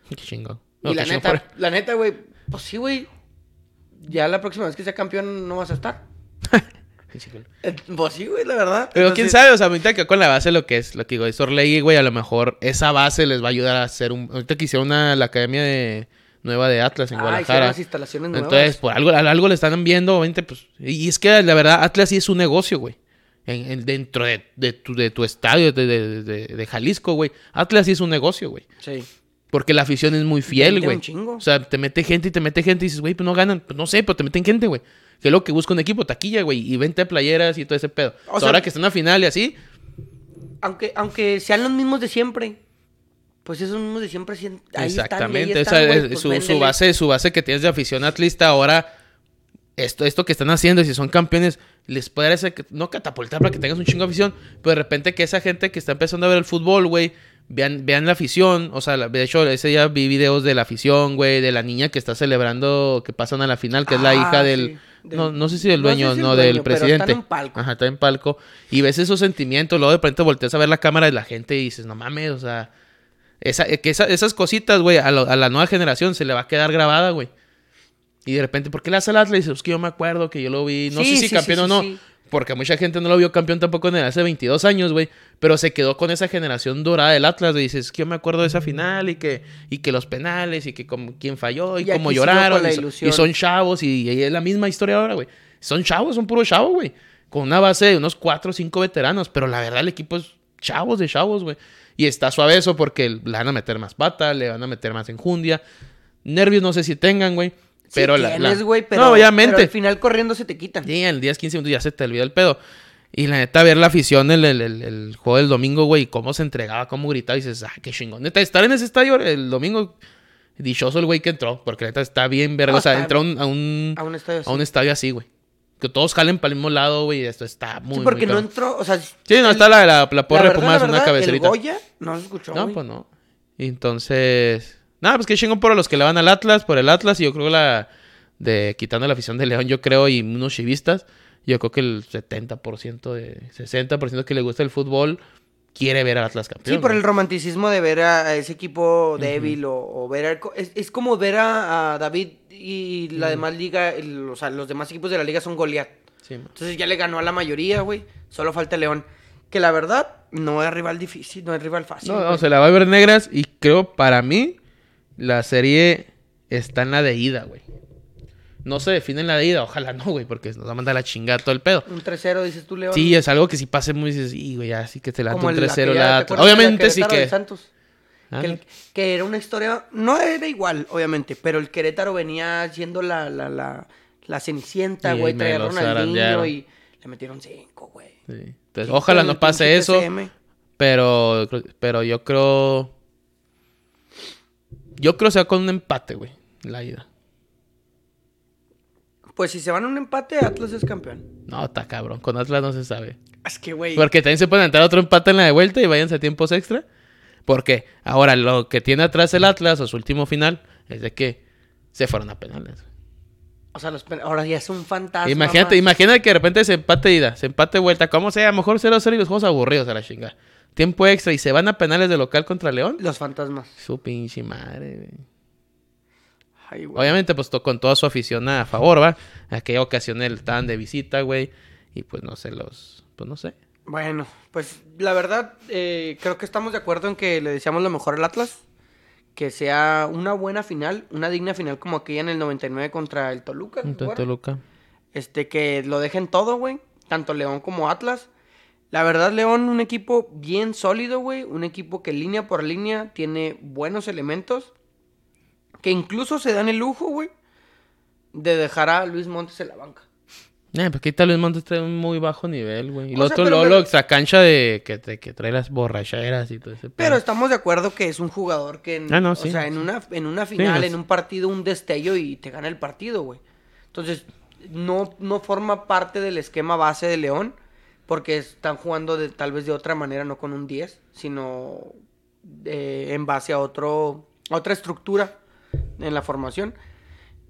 Qué chingón. Y la neta, la neta, güey, pues sí, güey. Ya la próxima vez que sea campeón no vas a estar. Eh, Pues sí, güey, la verdad. Pero quién sabe, o sea, ahorita que con la base lo que es, lo que digo, es Orlegui, güey, a lo mejor esa base les va a ayudar a hacer un... Ahorita que hicieron una, la academia de nueva de Atlas en Ah, Guadalajara. las instalaciones nuevas. Entonces, por algo, algo le están viendo, obviamente, pues... Y es que la verdad, Atlas sí es un negocio, güey. En, en- dentro de, de tu, de tu estadio de, de- de- de Jalisco, güey. Atlas sí es un negocio, güey. Sí. Porque la afición es muy fiel, güey. O sea, te mete gente y te mete gente y dices, güey, pues no ganan. Pues no sé, pero te meten gente, güey. Que es lo que busca un equipo, taquilla, güey. Y vente playeras y todo ese pedo. O O sea, ahora que está en la final y así, Aunque, aunque sean los mismos de siempre. Pues esos mismos de siempre. ahí están, y ahí Exactamente, están, esa es pues su, base, su base que tienes de afición atlista ahora. Esto, esto que están haciendo, si son campeones, les puede dar ese, no catapultar para que tengas un chingo de afición, pero de repente que esa gente que está empezando a ver el fútbol, güey, vean, vean la afición, o sea, de hecho, ese día vi videos de la afición, güey, de la niña que está celebrando que pasan a la final, que es la Ah, hija del, sí, del- no, no sé si del no sé dueño, si el no, dueño, del pero presidente. están en palco. Ajá, está en palco, y ves esos sentimientos, luego de repente volteas a ver la cámara de la gente y dices, no mames, o sea, esa, que esa- esas cositas, güey, a, la nueva generación se le va a quedar grabada, güey. Y de repente, ¿por qué le hace al Atlas? Y dices, es que yo me acuerdo que yo lo vi, no Sí, sé si sí, campeón o no, sí. Porque mucha gente no lo vio campeón tampoco en el hace 22 años, güey, pero se quedó con esa generación dorada del Atlas, güey. dices, es que yo me acuerdo de esa final y que, y que los penales y que como, quién falló y, Y cómo lloraron. la y, son- ilusión. y son chavos y, y es la misma historia ahora, güey. Son chavos, son puro chavos, güey. Con una base de unos 4 o 5 veteranos, pero la verdad el equipo es chavos de chavos, güey. Y está suave eso porque le van a meter más pata, le van a meter más enjundia. Nervios no sé si tengan, güey. Sí Pero la, tienes, la- güey, pero, No, obviamente. pero al final corriendo se te quitan. Sí, en 10, 15 minutos ya se te olvida el pedo. Y la neta, ver la afición el, el, el- el juego del domingo, güey, cómo se entregaba, cómo gritaba, y dices, ah, qué chingón. Neta, estar en ese estadio el domingo, dichoso el güey que entró, porque neta está bien verga. O sea, entró a un, a un, A un estadio así. a un estadio así, güey. Que todos jalen para el mismo lado, güey, y esto está muy, sí, porque muy no entró, o sea... Sí, no, está la, la, la porra la de Pumas, la una cabecerita. El Goya no se escuchó, No, pues no. Entonces, nada, pues que chingón por los que le van al Atlas, por el Atlas, y yo creo la de quitando la afición de León, yo creo, y unos chivistas, yo creo que el 70%, de 60% que le gusta el fútbol quiere ver al Atlas campeón. Sí, por el romanticismo de ver a ese equipo débil o, o ver al es, es como ver a, a David y la demás liga, el- o sea, los demás equipos de la liga son Goliat. Sí. Entonces ya le ganó a la mayoría, güey. Solo falta León. Que la verdad no es rival difícil, no es rival fácil. No, no, se la va a ver negras y creo para mí la serie está en la de ida, güey. No se define en la de ida, ojalá no, güey, porque nos va a mandar la chingada todo el pedo. Un 3-0, dices tú, León. Sí, es algo que si pase muy dices, y güey, así que te la un el- 3-0 aquella- la ¿te Atlas". acuerdas de la Obviamente sí que Santos? Ah, Que, el- que era una historia, no era igual, obviamente, pero el Querétaro venía siendo la, la, la, la cenicienta, güey, traía Ronaldinho y le metieron cinco, güey. sí. Entonces, Sí, ojalá no pase eso, pero pero yo creo yo creo que sea con un empate, güey, la ida. Pues si se van a un empate, Atlas es campeón. No, está cabrón, con Atlas no se sabe. Es que, güey. Porque también se puede entrar otro empate en la de vuelta y váyanse a tiempos extra. Porque ahora lo que tiene atrás el Atlas o su último final es de que se fueron a penales. O sea, los pen- ahora ya es un fantasma. Imagínate, más. imagínate que de repente se empate ida, se empate vuelta, como sea, a lo mejor 0-0 y los juegos aburridos a la chinga. Tiempo extra y se van a penales de local contra León. Los fantasmas. Su pinche madre, güey. Ay, güey. Obviamente, pues con toda su afición a favor, ¿va? Aquella ocasión él estaban de visita, güey. Y pues no sé, los. Pues no sé. Bueno, pues la verdad, eh, creo que estamos de acuerdo en que le deseamos lo mejor al Atlas. Que sea una buena final, una digna final como aquella en el 99 contra el Toluca. ¿se Entonces, acuerdan? Toluca. Este, que lo dejen todo, güey. Tanto León como Atlas. La verdad, León, un equipo bien sólido, güey. Un equipo que línea por línea tiene buenos elementos. Que incluso se dan el lujo, güey, de dejar a Luis Montes en la banca. Eh, pues que tal Luis Montes trae un muy bajo nivel, güey. Y O lo sea, otro, pero luego me- lo extra cancha de que, te- que trae las borracheras y todo ese pedo. Pero estamos de acuerdo que es un jugador que, en, Ah, no, o sí, sea, en una, en una final, no en un partido, un destello y te gana el partido, güey. Entonces, no, no forma parte del esquema base de León, porque están jugando de, tal vez de otra manera, no con un 10, sino eh, en base a, otro, otra estructura en la formación.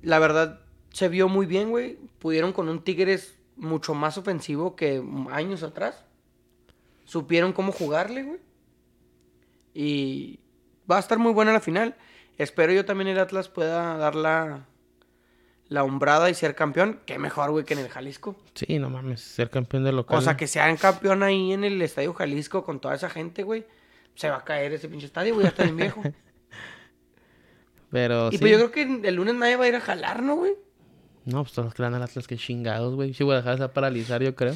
La verdad, se vio muy bien, güey. Pudieron con un Tigres mucho más ofensivo que años atrás. Supieron cómo jugarle, güey. Y va a estar muy buena la final. Espero yo también el Atlas pueda dar la, la hombrada y ser campeón. Qué mejor, güey, que en el Jalisco. Sí, no mames, ser campeón de local. O sea, que sean campeón ahí en el Estadio Jalisco con toda esa gente, güey. Se va a caer ese pinche estadio, güey, ya está bien viejo. Pero y sí. pues yo creo que el lunes nadie va a ir a jalar, ¿no, güey? No, pues todos los que dan al Atlas que chingados, güey. Sí, Guadalajara se va a paralizar, yo creo.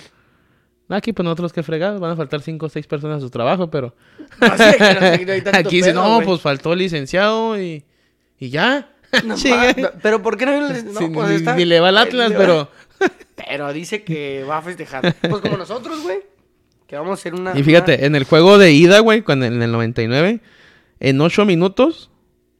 Aquí, pues nosotros que fregados, van a faltar cinco o seis personas a su trabajo, pero. No sé, pero aquí no hay tanto Aquí dice, no, güey". pues faltó licenciado y. Y ya. No, pero ¿por qué no? no, Sí, pues ni, está- ni le va al Atlas, pero. Pero dice que va a festejar. Pues como nosotros, güey. Que vamos a hacer una. Y fíjate, en el juego de ida, güey, cuando en el 99, en 8 minutos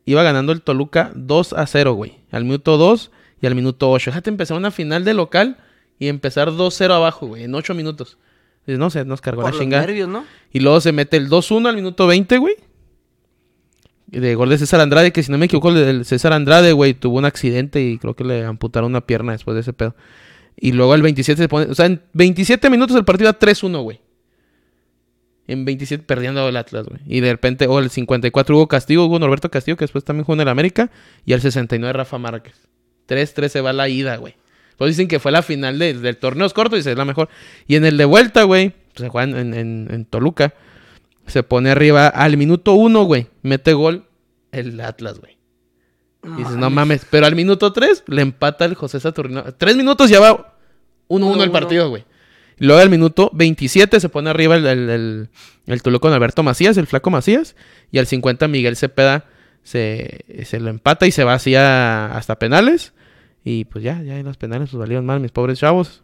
iba ganando el Toluca 2 a 0, güey. Al minuto 2 y al minuto 8. Déjate empezar una final de local y empezar 2-0 abajo, güey, en 8 minutos. Dices, no sé, nos cargó Por la los chingada. nervios, ¿no? Y luego se mete el 2-1 al minuto 20, güey. De gol de César Andrade, que si no me equivoco, el César Andrade, güey, tuvo un accidente y creo que le amputaron una pierna después de ese pedo. Y luego el 27 se pone. O sea, en 27 minutos el partido a 3-1, güey. En 27 perdiendo el Atlas, güey. Y de repente, o el 54 hubo Castillo, hubo Norberto Castillo, que después también jugó en el América. Y al 69 Rafa Márquez. 3-3 se va la ida, güey. Pues dicen que fue la final de- del torneo corto y es la mejor. Y en el de vuelta, güey, pues se juega en, en- en Toluca. Se pone arriba al minuto 1, güey. Mete gol el Atlas, güey. Y dices, no mames. Pero al minuto 3 le empata el José Saturnino. Tres minutos ya va 1-1 el 1-1. partido, güey. Luego al minuto 27 se pone arriba el, el, el, el Toluca con Alberto Macías, el flaco Macías. Y al 50 Miguel Cepeda se, se lo empata y se va así a- hasta penales. Y pues ya, ya en los penales pues valieron mal mis pobres chavos.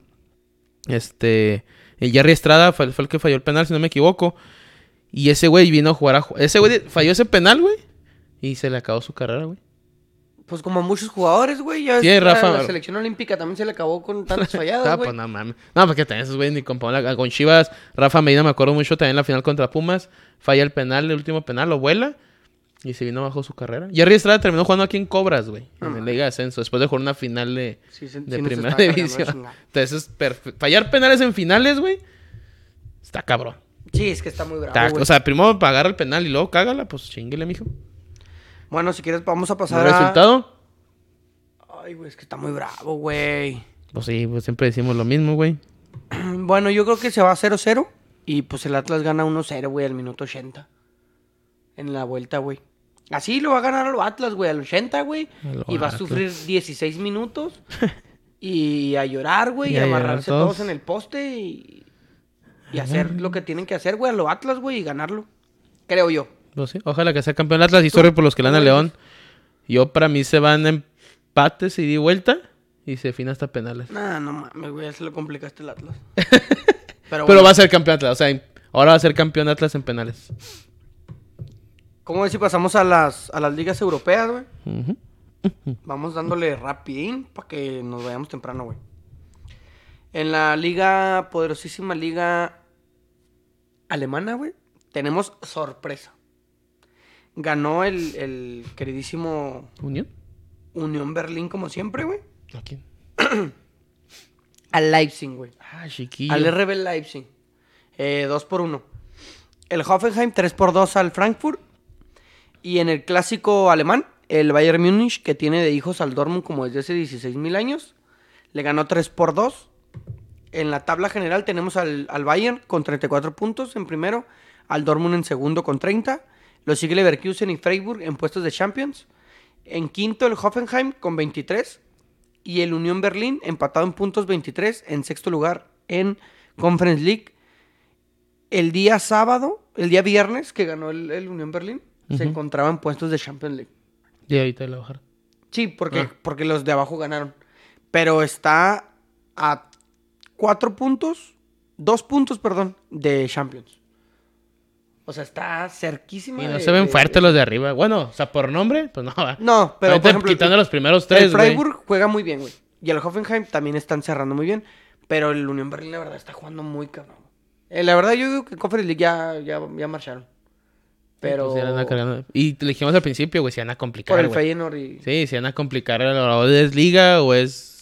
Este. El Jerry Estrada fue, fue el que falló el penal, si no me equivoco. Y ese güey vino a jugar a. Ese güey falló ese penal, güey. Y se le acabó su carrera, güey. Pues como a muchos jugadores, güey. Ya Sí, a Rafa- La selección olímpica también se le acabó con tantas falladas, Ah, güey. pues no mames. No, porque también esos güeyes ni con Paola- Con Chivas, Rafa Medina me acuerdo mucho también en la final contra Pumas. Falla el penal, el último penal, lo vuela. Y se vino bajo su carrera. Jerry Estrada terminó jugando aquí en Cobras, güey. En la Liga de Ascenso. Después de jugar una final de, Sí, se- de primera la división. Entonces, es fallar penales en finales, güey. Está cabrón. Sí, es que está muy bravo, güey. o sea, primero pagar el penal y luego cágala, pues chinguele, mijo. Bueno, si quieres vamos a ¿El pasar a... resultado? Ay, güey, es que está muy bravo, güey. Pues sí, pues siempre decimos lo mismo, güey. Bueno, yo creo que se va 0-0. Y pues el Atlas gana 1-0, güey, al minuto 80. En la vuelta, güey. Así lo va a ganar el Atlas, güey, al 80, güey. A Y va a sufrir 16 minutos. y a llorar, güey. Y Y a a amarrarse todos. todos en el poste. Y, y hacer lo que tienen que hacer, güey, a lo Atlas, güey, y ganarlo. Creo yo. Pues sí, ojalá que sea campeón Atlas y sorry por los que le dan a León. Yo para mí se van empates y di vuelta y se define hasta penales. Nah, no mames, güey, se lo complicaste el Atlas. Pero va a ser campeón Atlas, o sea, ahora va a ser campeón Atlas en penales. ¿cómo ves si pasamos a las, a las ligas europeas, güey? Vamos dándole rapidín para que nos vayamos temprano, güey. En la liga, poderosísima liga alemana, güey, tenemos sorpresa. Ganó el, el queridísimo ¿Unión? Unión Berlín, como siempre, güey. ¿A quién? Al Leipzig, güey. Ah, chiquillo. Al RB Leipzig. Eh, 2 por 1. El Hoffenheim 3 por 2 al Frankfurt. Y en el clásico alemán, el Bayern Múnich, que tiene de hijos al Dortmund como desde hace 16 mil años, le ganó 3 por 2. En la tabla general tenemos al, al Bayern con 34 puntos en primero, al Dortmund en segundo con 30. Lo sigue Leverkusen y Freiburg en puestos de Champions. En quinto el Hoffenheim con 23 y el Unión Berlín empatado en puntos 23 en sexto lugar en Conference League. El día sábado, el día viernes que ganó el, el Unión Berlín, se encontraba en puestos de Champions League. Y ahorita la bajar. Sí, porque, Ah. porque los de abajo ganaron. Pero está a cuatro puntos, dos puntos, perdón, de Champions. O sea, está cerquísima. Y no de- se ven de- fuertes los de arriba. Bueno, o sea, por nombre, pues no va. No, pero por ejemplo, quitando el- los primeros el tres, güey. Freiburg juega muy bien, güey. Y el Hoffenheim también están cerrando muy bien. Pero el Unión Berlín, la verdad, está jugando muy cabrón. Eh, la verdad, yo digo que Conference League ya, ya, ya marcharon. Pero. Pues cargando. Y te dijimos al principio, güey, se van a complicar, por el güey. Feyenoord y, Sí, se van a complicar. O es liga o es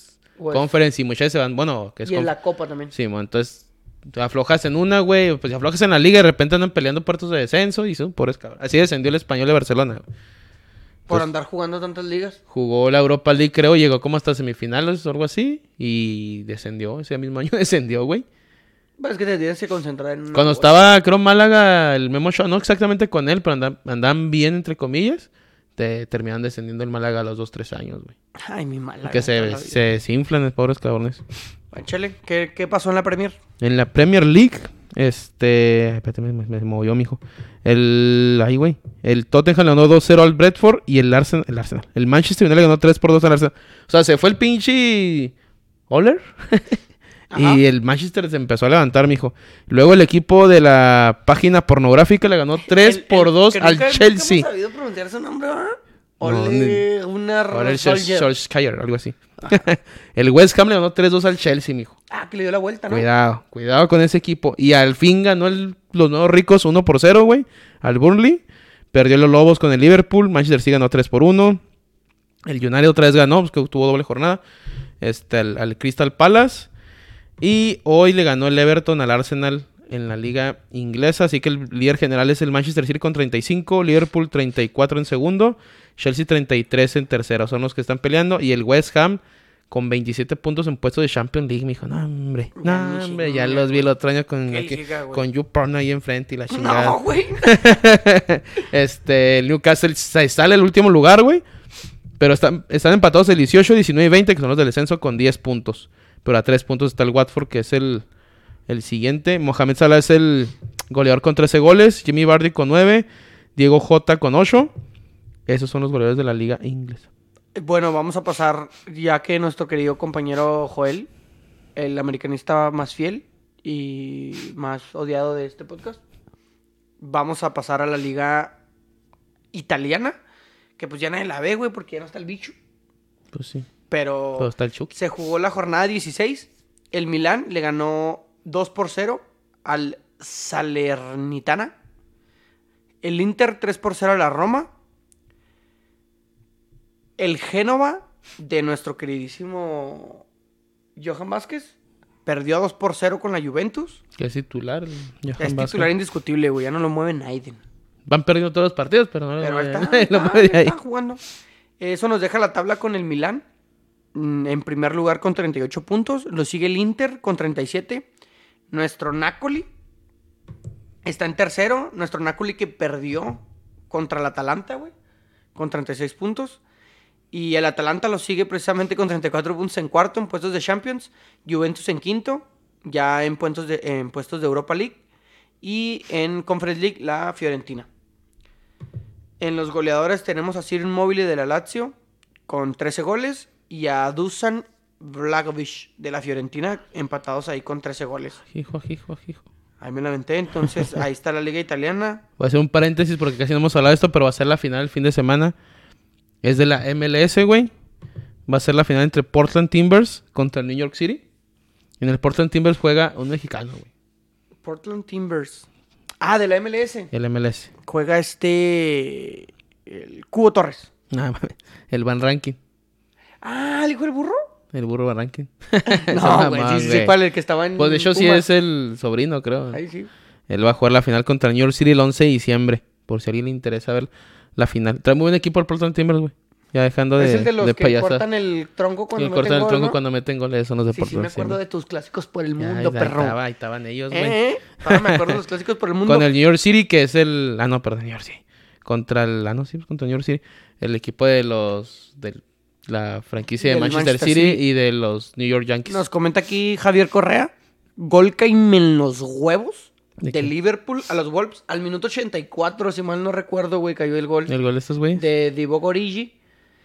el- conference y muchas veces se van, bueno, que es y en la Copa también. Sí, bueno, entonces te aflojas en una, güey, pues aflojas en la liga y de repente andan peleando puertos de descenso y son pobres cabrón. Así descendió el español de Barcelona. güey. Por Pues- andar jugando tantas ligas. Jugó la Europa League, creo, llegó como hasta semifinales o algo así y descendió. Ese mismo año descendió, güey. Pero es que te tienes que concentrar en una Cuando cosa. estaba, creo, Málaga, el Memo Show, no exactamente con él, pero andan, andaban bien, entre comillas. Te terminan descendiendo el Málaga a los 2-3 años, güey. Ay, mi mala. Que se, se desinflan pobres cabrones. Chele, ¿qué, ¿qué pasó en la Premier? En la Premier League, este. Espérate, me, me, me movió, mijo. El. Ahí, güey. El Tottenham le ganó 2-0 al Bradford y el Arsenal. El Arsenal. El Manchester United le ganó 3-2 al Arsenal. O sea, se fue el pinche. Oler. Ajá. y el Manchester se empezó a levantar, mijo. Luego el equipo de la página pornográfica le ganó 3 El- por el- 2 que al nunca- Nunca Chelsea. hemos sabido pronunciar su nombre, ¿verdad? No, Ole, una el Solskjaer. Solskjaer, algo así. el West Ham le ganó 3-2 al Chelsea, mijo. Ah, que le dio la vuelta, ¿no? Cuidado, cuidado con ese equipo. Y al fin ganó el- los nuevos ricos 1 por 0, güey. Al Burnley. Perdió los Lobos con el Liverpool. Manchester City ganó 3 por 1. El United otra vez ganó, pues, que tuvo doble jornada. Este, al, al Crystal Palace. Y hoy le ganó el Everton al Arsenal en la liga inglesa. Así que el líder general es el Manchester City con 35. Liverpool 34 en segundo. Chelsea 33 en tercero. Son los que están peleando. Y el West Ham con 27 puntos en puesto de Champions League. Me dijo, no, hombre. No, hombre. Ya los vi el otro año con, aquí- liga, con YouPorn ahí enfrente y la chingada. No, güey. este, Newcastle se sale el último lugar, güey. Pero están, están empatados el 18, 19 y 20, que son los del descenso, con 10 puntos. Pero a 3 puntos está el Watford, que es el, el siguiente. Mohamed Salah es el goleador con 13 goles. Jimmy Vardy con 9. Diego Jota con 8. Esos son los goleadores de la liga inglesa. Bueno, vamos a pasar, ya que nuestro querido compañero Joel, el americanista más fiel y más odiado de este podcast, vamos a pasar a la liga italiana, que pues ya nadie la ve, güey, porque ya no está el bicho. Pues sí. Pero Pero está el Chucky. se jugó la jornada 16. El Milán le ganó 2 por 0 al Salernitana. El Inter 3 por 0 a la Roma. El Génova de nuestro queridísimo Johan Vázquez perdió 2 por 0 con la Juventus. Que es titular. Johan es Vázquez. titular indiscutible, güey. Ya no lo mueve Naiden. Van perdiendo todos los partidos, pero no lo Pero mueve- está, lo está, mueve ahí. está jugando. Eso nos deja la tabla con el Milán. Mm, En primer lugar con 38 puntos. Lo sigue el Inter con 37. Nuestro Napoli está en tercero. Nuestro Napoli que perdió contra el Atalanta, güey. Con 36 puntos. Y el Atalanta lo sigue precisamente con 34 puntos en cuarto, en puestos de Champions. Juventus en quinto, ya en, puestos de, en puestos de Europa League. Y en Conference League, la Fiorentina. En los goleadores tenemos a Ciro Immobile de la Lazio con 13 goles y a Dusan Vlahovic de la Fiorentina empatados ahí con 13 goles. Hijo, hijo, hijo. Ahí me la aventé, entonces ahí está la liga italiana. Voy a hacer un paréntesis porque casi no hemos hablado de esto, pero va a ser la final el fin de semana. Es de la MLS, güey. Va a ser la final entre Portland Timbers contra el New York City. En el Portland Timbers juega un mexicano, güey. Portland Timbers. Ah, de la MLS. El MLS. Juega este... El Cubo Torres. Mames. El Van Ranking. Ah, ¿el hijo del burro? El burro Ranking. No, güey, sí, sí, cuál, el que estaba en Pues de hecho sí Pumas. es el sobrino, creo. Ahí sí. Él va a jugar la final contra el New York City el 11 de diciembre. Por si a alguien le interesa ver la final. Trae muy buen equipo el Portland Timbers, güey. Ya dejando de, es el de los de que cortan el tronco cuando Que meten cortan el tronco ¿no? cuando meten goles. Son los de Sí, sí, me acuerdo de tus clásicos por el Ya, mundo, perro. estaba, ahí estaban ellos, güey. ¿Eh? Ahora me acuerdo de los clásicos por el mundo. Con el New York City, que es el. Ah, no, perdón, New York City. Contra el. Ah, no, sí, contra el New York City. El equipo de los. De la franquicia de Manchester, Manchester City, City. y de los New York Yankees. Nos comenta aquí Javier Correa. Gol caíme en los huevos ¿De? Liverpool a los Wolves al minuto 84, si mal no recuerdo, güey, cayó el gol El gol de estos, güey. de Divock Origi.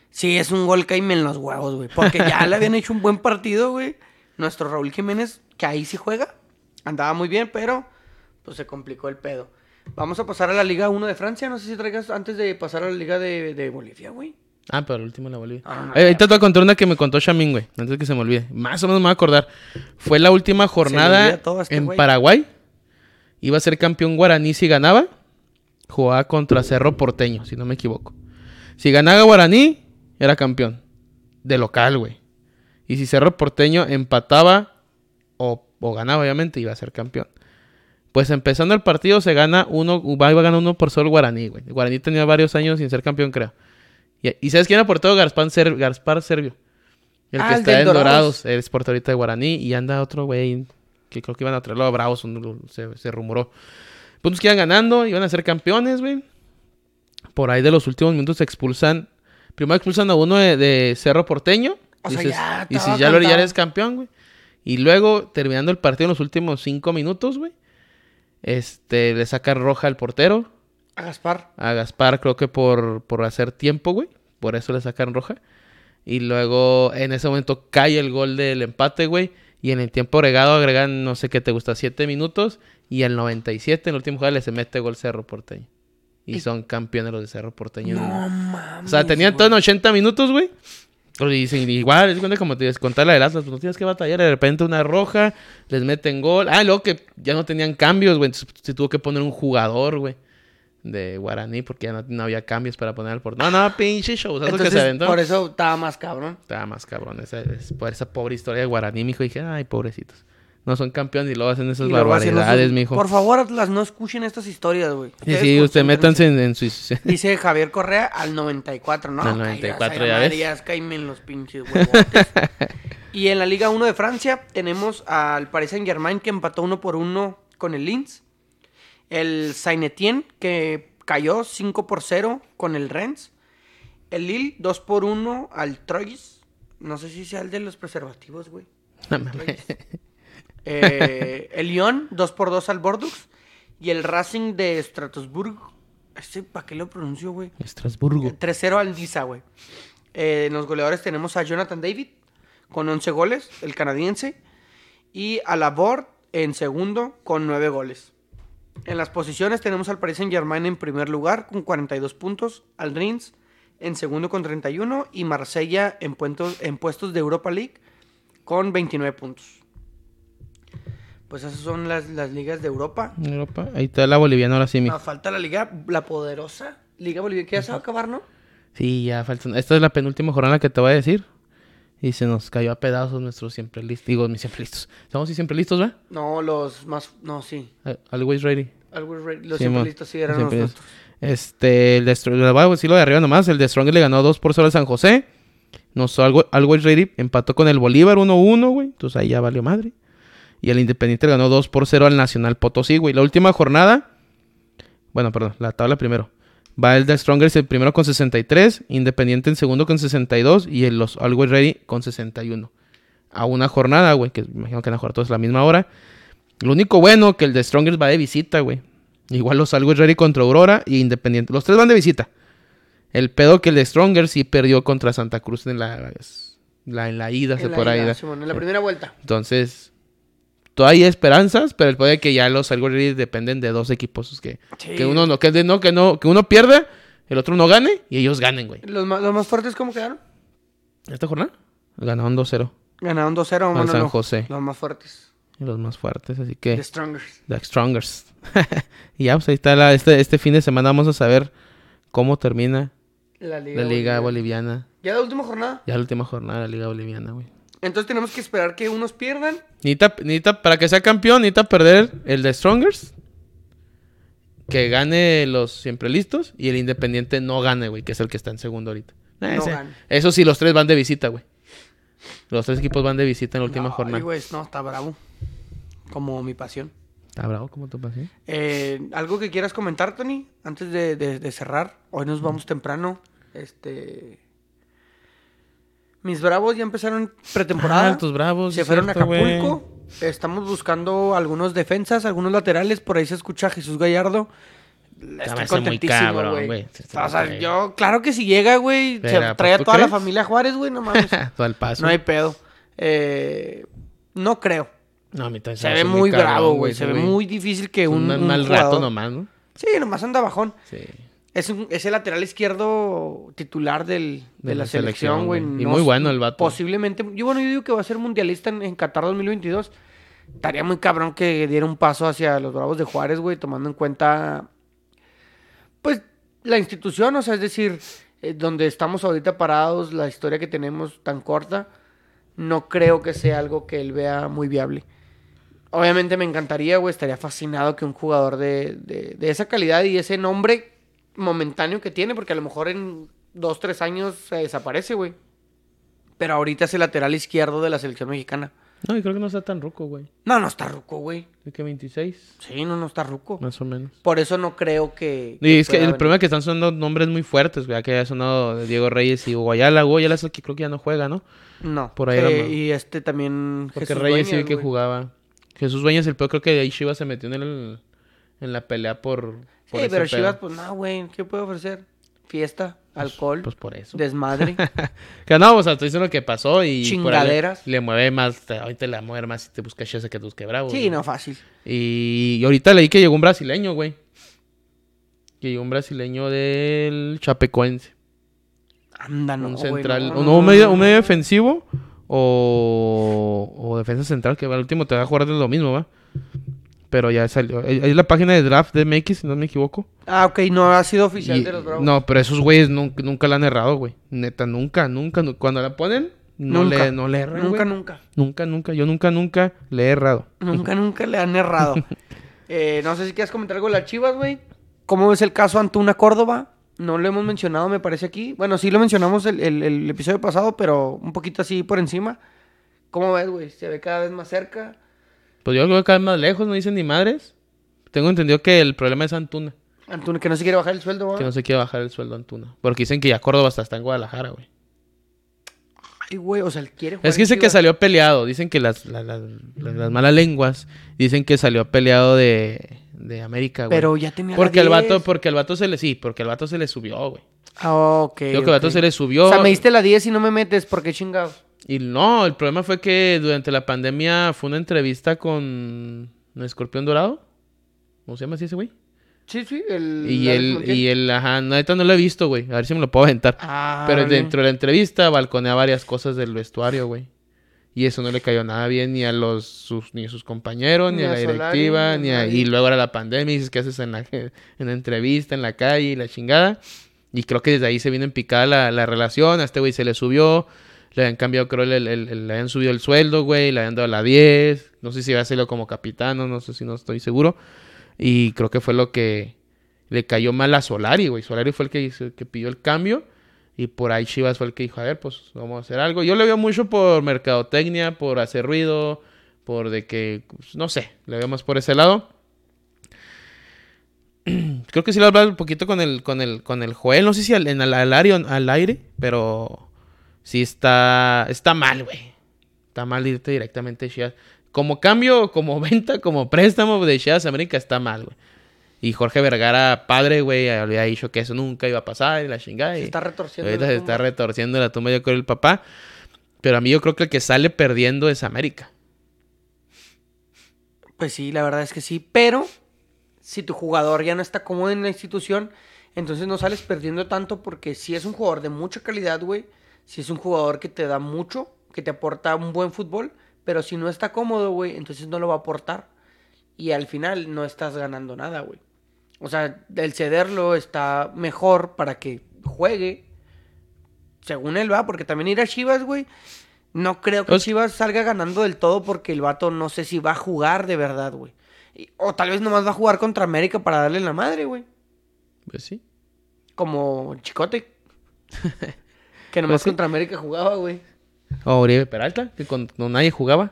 Sí, es un gol caíme en los huevos, güey. Porque ya le habían hecho un buen partido, güey. Nuestro Raúl Jiménez, que ahí sí juega, andaba muy bien, pero pues se complicó el pedo. Vamos a pasar a la Liga 1 de Francia. No sé si traigas antes de pasar a la Liga de, de Bolivia, güey. Ah, pero el último la Bolivia. Ah, Eh, ahorita te voy a contar una que me contó Shamin, güey. Antes de que se me olvide. Más o menos me voy a acordar. Fue la última jornada este en güey. Paraguay. Iba a ser campeón Guaraní si ganaba. Jugaba contra Cerro Porteño, si no me equivoco. Si ganaba Guaraní, era campeón. De local, güey. Y si Cerro Porteño empataba o, o ganaba, obviamente, iba a ser campeón. Pues empezando el partido se gana uno, va iba a ganar uno por solo Guaraní, güey. Guaraní tenía varios años sin ser campeón, creo. Y, y ¿sabes quién era portero? Gaspar, Ser, Gaspar Servio. El Ah, que el está en Dorados. Dorados. Es portero ahorita de Guaraní. Y anda otro güey que creo que iban a traerlo a Bravos. un- Se, se rumoró. Puntos que iban ganando. Iban a ser campeones, güey. por ahí de los últimos minutos expulsan. Primero expulsan a uno de, de Cerro Porteño. O sea, dices, ya y si ya lo ya eres campeón, güey. Y luego, terminando el partido en los últimos cinco minutos, güey. Este, le saca roja al portero. A Gaspar. A Gaspar, creo que por, por hacer tiempo, güey. Por eso le sacan roja. Y luego, en ese momento, cae el gol del empate, güey. Y en el tiempo agregado agregan, no sé qué te gusta, siete minutos. Y al 97, en el último juego, se mete gol Cerro Porteño. Y Y- son campeones los de Cerro Porteño. No güey. mames. o sea, tenían todo en 80 minutos, güey. Pero dicen, igual, es como te contar la del Atlas, pues no tienes que batallar. De repente una roja, les meten gol. Ah, luego que ya no tenían cambios, güey. Entonces se tuvo que poner un jugador, güey. De Guaraní, porque ya no, no había cambios para poner al portero. No, no, pinche show. ¿Sabes lo que se Entonces, aventó? por eso estaba más cabrón. Estaba más cabrón. Esa, es, por esa pobre historia de Guaraní, mijo. Dije, ay, pobrecitos. No son campeones y luego hacen esas luego barbaridades, mijo. Por favor, Atlas, no escuchen estas historias, güey. Sí, sí, usted métanse en, en su... Dice Javier Correa al 94, ¿no? Al 94, Ay, ya ves. Ya cáeme en los pinches huevotes. y en la Liga 1 de Francia tenemos al Paris Saint Germain que empató uno por uno con el Linz. El Saint-Étienne que cayó 5 por 0 con el Rennes. El Lille 2 por 1 al Troyes. No sé si sea el de los preservativos, güey. No mames. Eh, el Lyon 2 por 2 al Bordeaux. Y el Racing de Strasbourg. Este, ¿para qué lo pronuncio, güey? Estrasburgo. 3-0 al Niza, güey. Eh, en los goleadores tenemos a Jonathan David con 11 goles, el canadiense. Y a Laborde en segundo con 9 goles. En las posiciones tenemos al Paris Saint Germain en primer lugar con 42 puntos, al Reims en segundo con 31 y Marsella en, puentos- en puestos de Europa League con 29 puntos. Pues esas son las, las ligas de Europa. Europa. Ahí está la boliviana ahora sí, mijo. Nos falta la liga, la poderosa Liga Boliviana, que ya se va a acabar, ¿no? Sí, ya falta. Esta es la penúltima jornada que te voy a decir. Y se nos cayó a pedazos nuestros siempre listos. Digo, mis siempre listos. ¿Estamos siempre listos, va? No, los más. No, sí. Always ready. Always ready. Los Sí, siempre listos sí eran los. Este, el de le voy a decir lo de arriba nomás. El de Strong le ganó 2 por 0 al San José. Nos Always Ready empató con el Bolívar 1-1, güey. Entonces ahí ya valió madre. Y el Independiente le ganó 2 por 0 al Nacional Potosí, güey. La última jornada. Bueno, perdón, la tabla primero. Va el de Strongers el primero con 63, Independiente en segundo con 62 y el los Always Ready con 61. A una jornada, güey, que me imagino que van a jugar todos a la misma hora. Lo único bueno que el de Strongers va de visita, güey. Igual los Always Ready contra Aurora y Independiente. Los tres van de visita. El pedo que el de Strongers sí perdió contra Santa Cruz en la, la- en la ida, se En la por ida. Simón, en la primera vuelta. Entonces, todavía hay esperanzas, pero el pedo es que ya los Ready dependen de dos equipos que, Sí. que uno no, que, no, que no, que uno pierda, el otro no gane y ellos ganen, güey. Los más, los más fuertes, ¿cómo quedaron? ¿Esta jornada? Ganaron 2-0. Ganaron 2-0, Al bueno, San no. José. Los más fuertes. y Los más fuertes, así que... The Strongers. The Strongers. y ya, pues ahí está. La, este, este fin de semana vamos a saber cómo termina La Liga, la Liga Boliviana. Boliviana. Ya la última jornada. Ya la última jornada de la Liga Boliviana, güey. Entonces tenemos que esperar que unos pierdan. Necesita, necesita- para que sea campeón, necesita perder el de Strongers. Que gane los siempre listos. Y el Independiente no gane, güey, que es el que está en segundo ahorita. No ese- gane. eso sí, los tres van de visita, güey. Los tres equipos van de visita en la última Ay, jornada. güey, no, está bravo. Como mi pasión. Está bravo, ¿cómo te pasa? Eh, ¿Algo que quieras comentar, Tony? Antes de, de- de cerrar. Hoy nos vamos temprano. Este. Mis bravos ya empezaron pretemporada. Ah, tus bravos. Se fueron a cierto. Acapulco. Estamos buscando algunos defensas, algunos laterales. Por ahí se escucha a Jesús Gallardo. Estoy contentísimo, güey. O sea, yo, claro que si llega, güey, se trae a pues, ¿tú toda la familia Juárez, güey, no mames. Todo el paso. no hay pedo. Eh, no creo. No, a mí también Se ve muy bravo, güey. Se ve muy difícil que un, un, un mal jugador- rato nomás, ¿no? Sí, nomás anda bajón. Sí. Es, un- es el lateral izquierdo titular del, de, De la, la selección, güey. Y No muy bueno el vato. Posiblemente. Yo, bueno, yo digo que va a ser mundialista en, en Qatar 2022. Estaría muy cabrón que diera un paso hacia los Bravos de Juárez, güey, tomando en cuenta, pues, la institución, o sea, es decir, eh, donde estamos ahorita parados, la historia que tenemos tan corta, no creo que sea algo que él vea muy viable. Obviamente me encantaría, güey, estaría fascinado que un jugador de, de- de esa calidad y ese nombre momentáneo que tiene, porque a lo mejor en dos, tres años se desaparece, güey. Pero ahorita es el lateral izquierdo de la selección mexicana. No, y creo que no está tan ruco, güey. No, no está ruco, güey. ¿De qué 26? Sí, no, no está ruco. Más o menos. Por eso no creo que. Y es que el venir. problema es que están sonando nombres muy fuertes, güey. Que haya sonado Diego Reyes y Guayala. Guayala es el que creo que ya no juega, ¿no? No. por ahí Eh, era más. y este también. Porque Jesús Reyes sí que jugaba. Jesús Dueñas, el peor, creo que ahí Chivas se metió en, el, en la pelea por. por Sí, ese pero pedo. Chivas, pues no, güey. ¿Qué puede ofrecer? Fiesta, alcohol, Pues por eso. desmadre. Que no, o sea, estoy diciendo lo que pasó y. por ahí le- Chingaderas. Le, mueve más. te- ahorita le va a mover más si te busca Chese que te busque Bravo. sí, no, fácil. Y, y ahorita leí que llegó un brasileño, güey. Que llegó un brasileño del Chapecoense. Anda, no, un central. no, no, un medio, un medio defensivo o, o defensa central, que al último te va a jugar de lo mismo, ¿va? Pero ya salió. Es es la página de draft de MX, si no me equivoco. Ah, ok, no ha sido oficial Y- de los Bravos. no, pero esos güeyes nunca, nunca la han errado, güey. Neta, nunca, nunca. nu- Cuando la ponen, no, Nunca. le, no le erran, Nunca, güey. nunca. Nunca, nunca. Yo nunca, nunca le he errado. Nunca, nunca le han errado. Eh, no sé si quieres comentar algo de las chivas, güey. ¿Cómo ves el caso Antuna Córdoba? No lo hemos mencionado, me parece aquí. Bueno, sí lo mencionamos el, el- el episodio pasado, pero un poquito así por encima. ¿Cómo ves, güey? ¿Se ve cada vez más cerca? Pues yo lo veo cada vez más lejos, no dicen ni madres. Tengo entendido que el problema es Antuna. Antuna, que no se quiere bajar el sueldo, güey. Que no se quiere bajar el sueldo Antuna. Porque dicen que ya Córdoba hasta está en Guadalajara, güey. Ay, güey, o sea, él quiere jugar Es que dice que salió peleado. Dicen que las, las, las- las- las malas lenguas dicen que salió peleado de, de América, güey. Pero ya tenía la porque el vato, 10. porque el vato se le, sí, porque el vato se le subió, güey. Ah, ok. Creo que el vato se le subió. O sea, me diste la 10 y no me metes, ¿por qué chingados? Y no, el problema fue que durante la pandemia fue una entrevista con ¿no, Escorpión Dorado. ¿Cómo se llama así ese güey? Sí, sí, el... Y Montiel. y él, ajá, neta no lo he visto, güey. A ver si me lo puedo aventar. Ah, Pero dentro de la entrevista balconea varias cosas del vestuario, güey. Y eso no le cayó nada bien ni a los sus, ni a sus compañeros, ni, Ni a a la directiva, ni ni a. Y luego era la pandemia y dices, ¿qué haces en la, en la entrevista, en la calle y la chingada? Y creo que desde ahí se vino en picada la, la relación. A este güey se le subió. Le habían cambiado, creo, le habían subido el sueldo, güey. Le habían dado la 10. No sé si iba a hacerlo como capitano, no sé si no estoy seguro. Y creo que fue lo que le cayó mal a Solari, güey. Solari fue el que, que pidió el cambio. Y por ahí Chivas fue el que dijo, a ver, pues vamos a hacer algo. Yo le veo mucho por mercadotecnia, por hacer ruido, por de que, pues, no sé, le veo más por ese lado. Creo que sí lo he hablado un poquito con el, con el, con el Joel, no sé si en al, al al aire, pero sí está, está mal, güey. Está mal irte directamente a Chivas. Como cambio, como venta, como préstamo de Chivas América está mal, güey. Y Jorge Vergara, padre, güey, había dicho que eso nunca iba a pasar y la chingada. Se está retorciendo. ahorita la se está retorciendo la tumba, yo creo, el papá. Pero a mí yo creo que el que sale perdiendo es América. Pues sí, la verdad es que sí. Pero si tu jugador ya no está cómodo en la institución, entonces no sales perdiendo tanto porque si es un jugador de mucha calidad, güey. Si es un jugador que te da mucho, que te aporta un buen fútbol, pero si no está cómodo, güey, entonces no lo va a aportar. Y al final no estás ganando nada, güey. O sea, el cederlo está mejor para que juegue. Según él va, porque también ir a Chivas, güey. No creo que Pues- Chivas salga ganando del todo porque el vato no sé si va a jugar de verdad, güey. O tal vez nomás va a jugar contra América para darle la madre, güey. Pues sí. Como Chicote. que nomás Pues contra América jugaba, güey. O Oribe Peralta, que con, nadie jugaba.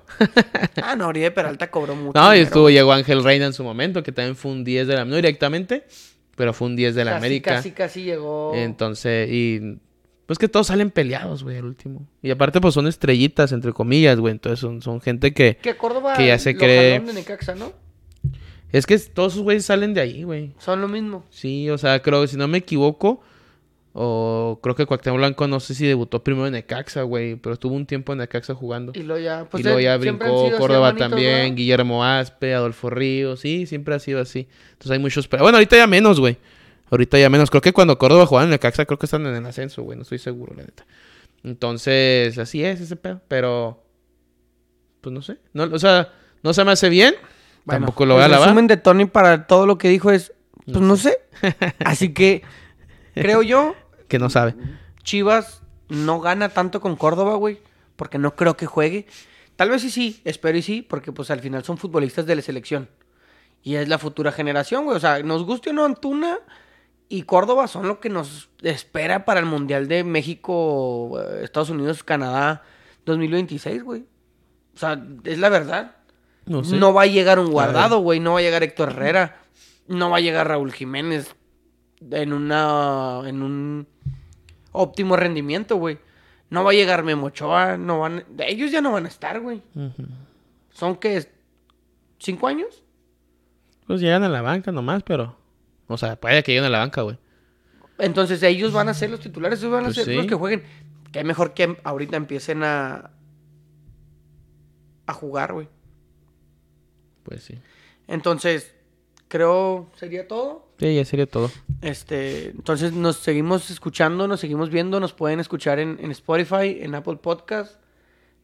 Ah, no, Oribe Peralta cobró mucho. No, y estuvo, llegó Ángel Reina en su momento, que también fue un 10 de la... No directamente, pero fue un 10 de la Casi, América. Casi, casi llegó. Entonces, y... Pues que todos salen peleados, güey, al último. Y aparte, pues son estrellitas, entre comillas, güey. Entonces son, son gente que... Que Córdoba que ya se lo cree- de Necaxa, ¿no? Es que todos esos güeyes salen de ahí, güey. Son lo mismo. Sí, o sea, creo que si no me equivoco, o creo que Cuauhtémoc Blanco no sé si debutó primero en Necaxa, güey, pero estuvo un tiempo en Necaxa jugando. Y luego ya, pues y luego eh, ya brincó Córdoba también. Guillermo Aspe, Adolfo Ríos, sí, siempre ha sido así. Entonces hay muchos... Bueno, ahorita ya menos, güey. Ahorita ya menos. Creo que cuando Córdoba jugaba en Necaxa, creo que están en el ascenso, güey. No estoy seguro, la neta. Entonces, así es ese pedo. Pero, pues no sé. No, o sea, no se me hace bien. Bueno, Tampoco lo voy a el lavar. resumen de Tony para todo lo que dijo es, pues no sé. Así que, creo yo, Que no sabe. Chivas no gana tanto con Córdoba, güey, porque no creo que juegue. Tal vez sí, sí, espero y sí, porque pues al final son futbolistas de la selección. Y es la futura generación, güey. O sea, nos guste o no Antuna y Córdoba son lo que nos espera para el Mundial de México, eh, Estados Unidos, Canadá 2026, güey. O sea, es la verdad. No sé. No va a llegar un guardado, güey. No va a llegar Héctor Herrera. No va a llegar Raúl Jiménez en una. en un óptimo rendimiento, güey. No va a llegar Memo Ochoa. No van. Ellos ya no van a estar, güey. Son que. ¿Cinco años? Pues llegan a la banca nomás, pero. O sea, puede que lleguen a la banca, güey. Entonces ellos van a ser los titulares, ellos van a Pues ser sí. los que jueguen. Que mejor que ahorita empiecen a. a jugar, güey. Pues sí. Entonces, creo sería todo. Sí, ya sería todo. Este, entonces nos seguimos escuchando, nos seguimos viendo, nos pueden escuchar en, en Spotify, en Apple Podcast,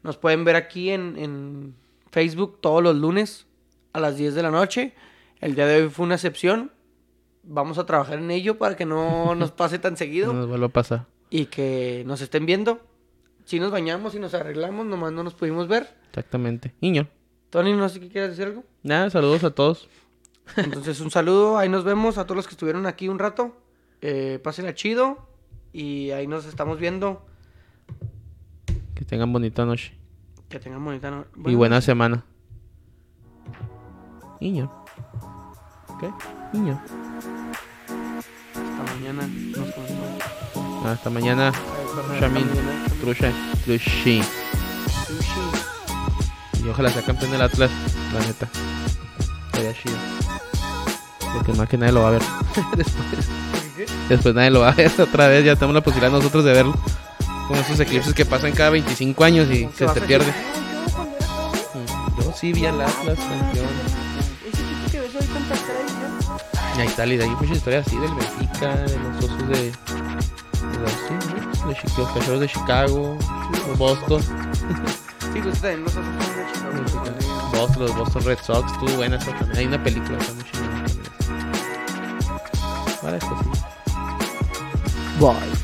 nos pueden ver aquí en, en Facebook todos los lunes a las 10 de la noche. El día de hoy fue una excepción. Vamos a trabajar en ello para que no nos pase tan No seguido nos vuelva a pasar. y que nos estén viendo. Si nos bañamos y nos arreglamos, nomás no nos pudimos ver. Exactamente. Niño. Tony, no sé qué quieres decir algo. Nada, saludos a todos. Entonces, un saludo. Ahí nos vemos a todos los que estuvieron aquí un rato. Eh, pásenla chido. Y ahí nos estamos viendo. Que tengan bonita noche. Que tengan bonita no- y buena semana. Niño. ¿Qué? Niño. Hasta mañana. Nos. Hasta mañana. Shamin. Trusha. Trushi. Y ojalá sea campeón del Atlas. La neta. Sería chido. Porque más que nadie lo va a ver. Después. Después nadie lo va a ver otra vez. Ya tenemos la posibilidad nosotros de verlo. Con esos eclipses que pasan cada 25 años y ¿Qué se te pierde. yo Mm, Yo sí vi al Atlas. Ese que ves pantalla, ¿no? Y ahí tal, y de ahí muchas historias así del Benfica, de los osos de. de los, cachorros de Chicago, los Boston. Sí, somos de Chicago. Boston, los Boston Red Sox, estuvo buena esa también. Hay una película que está muy chingona también. Vale, pues sí. Bye.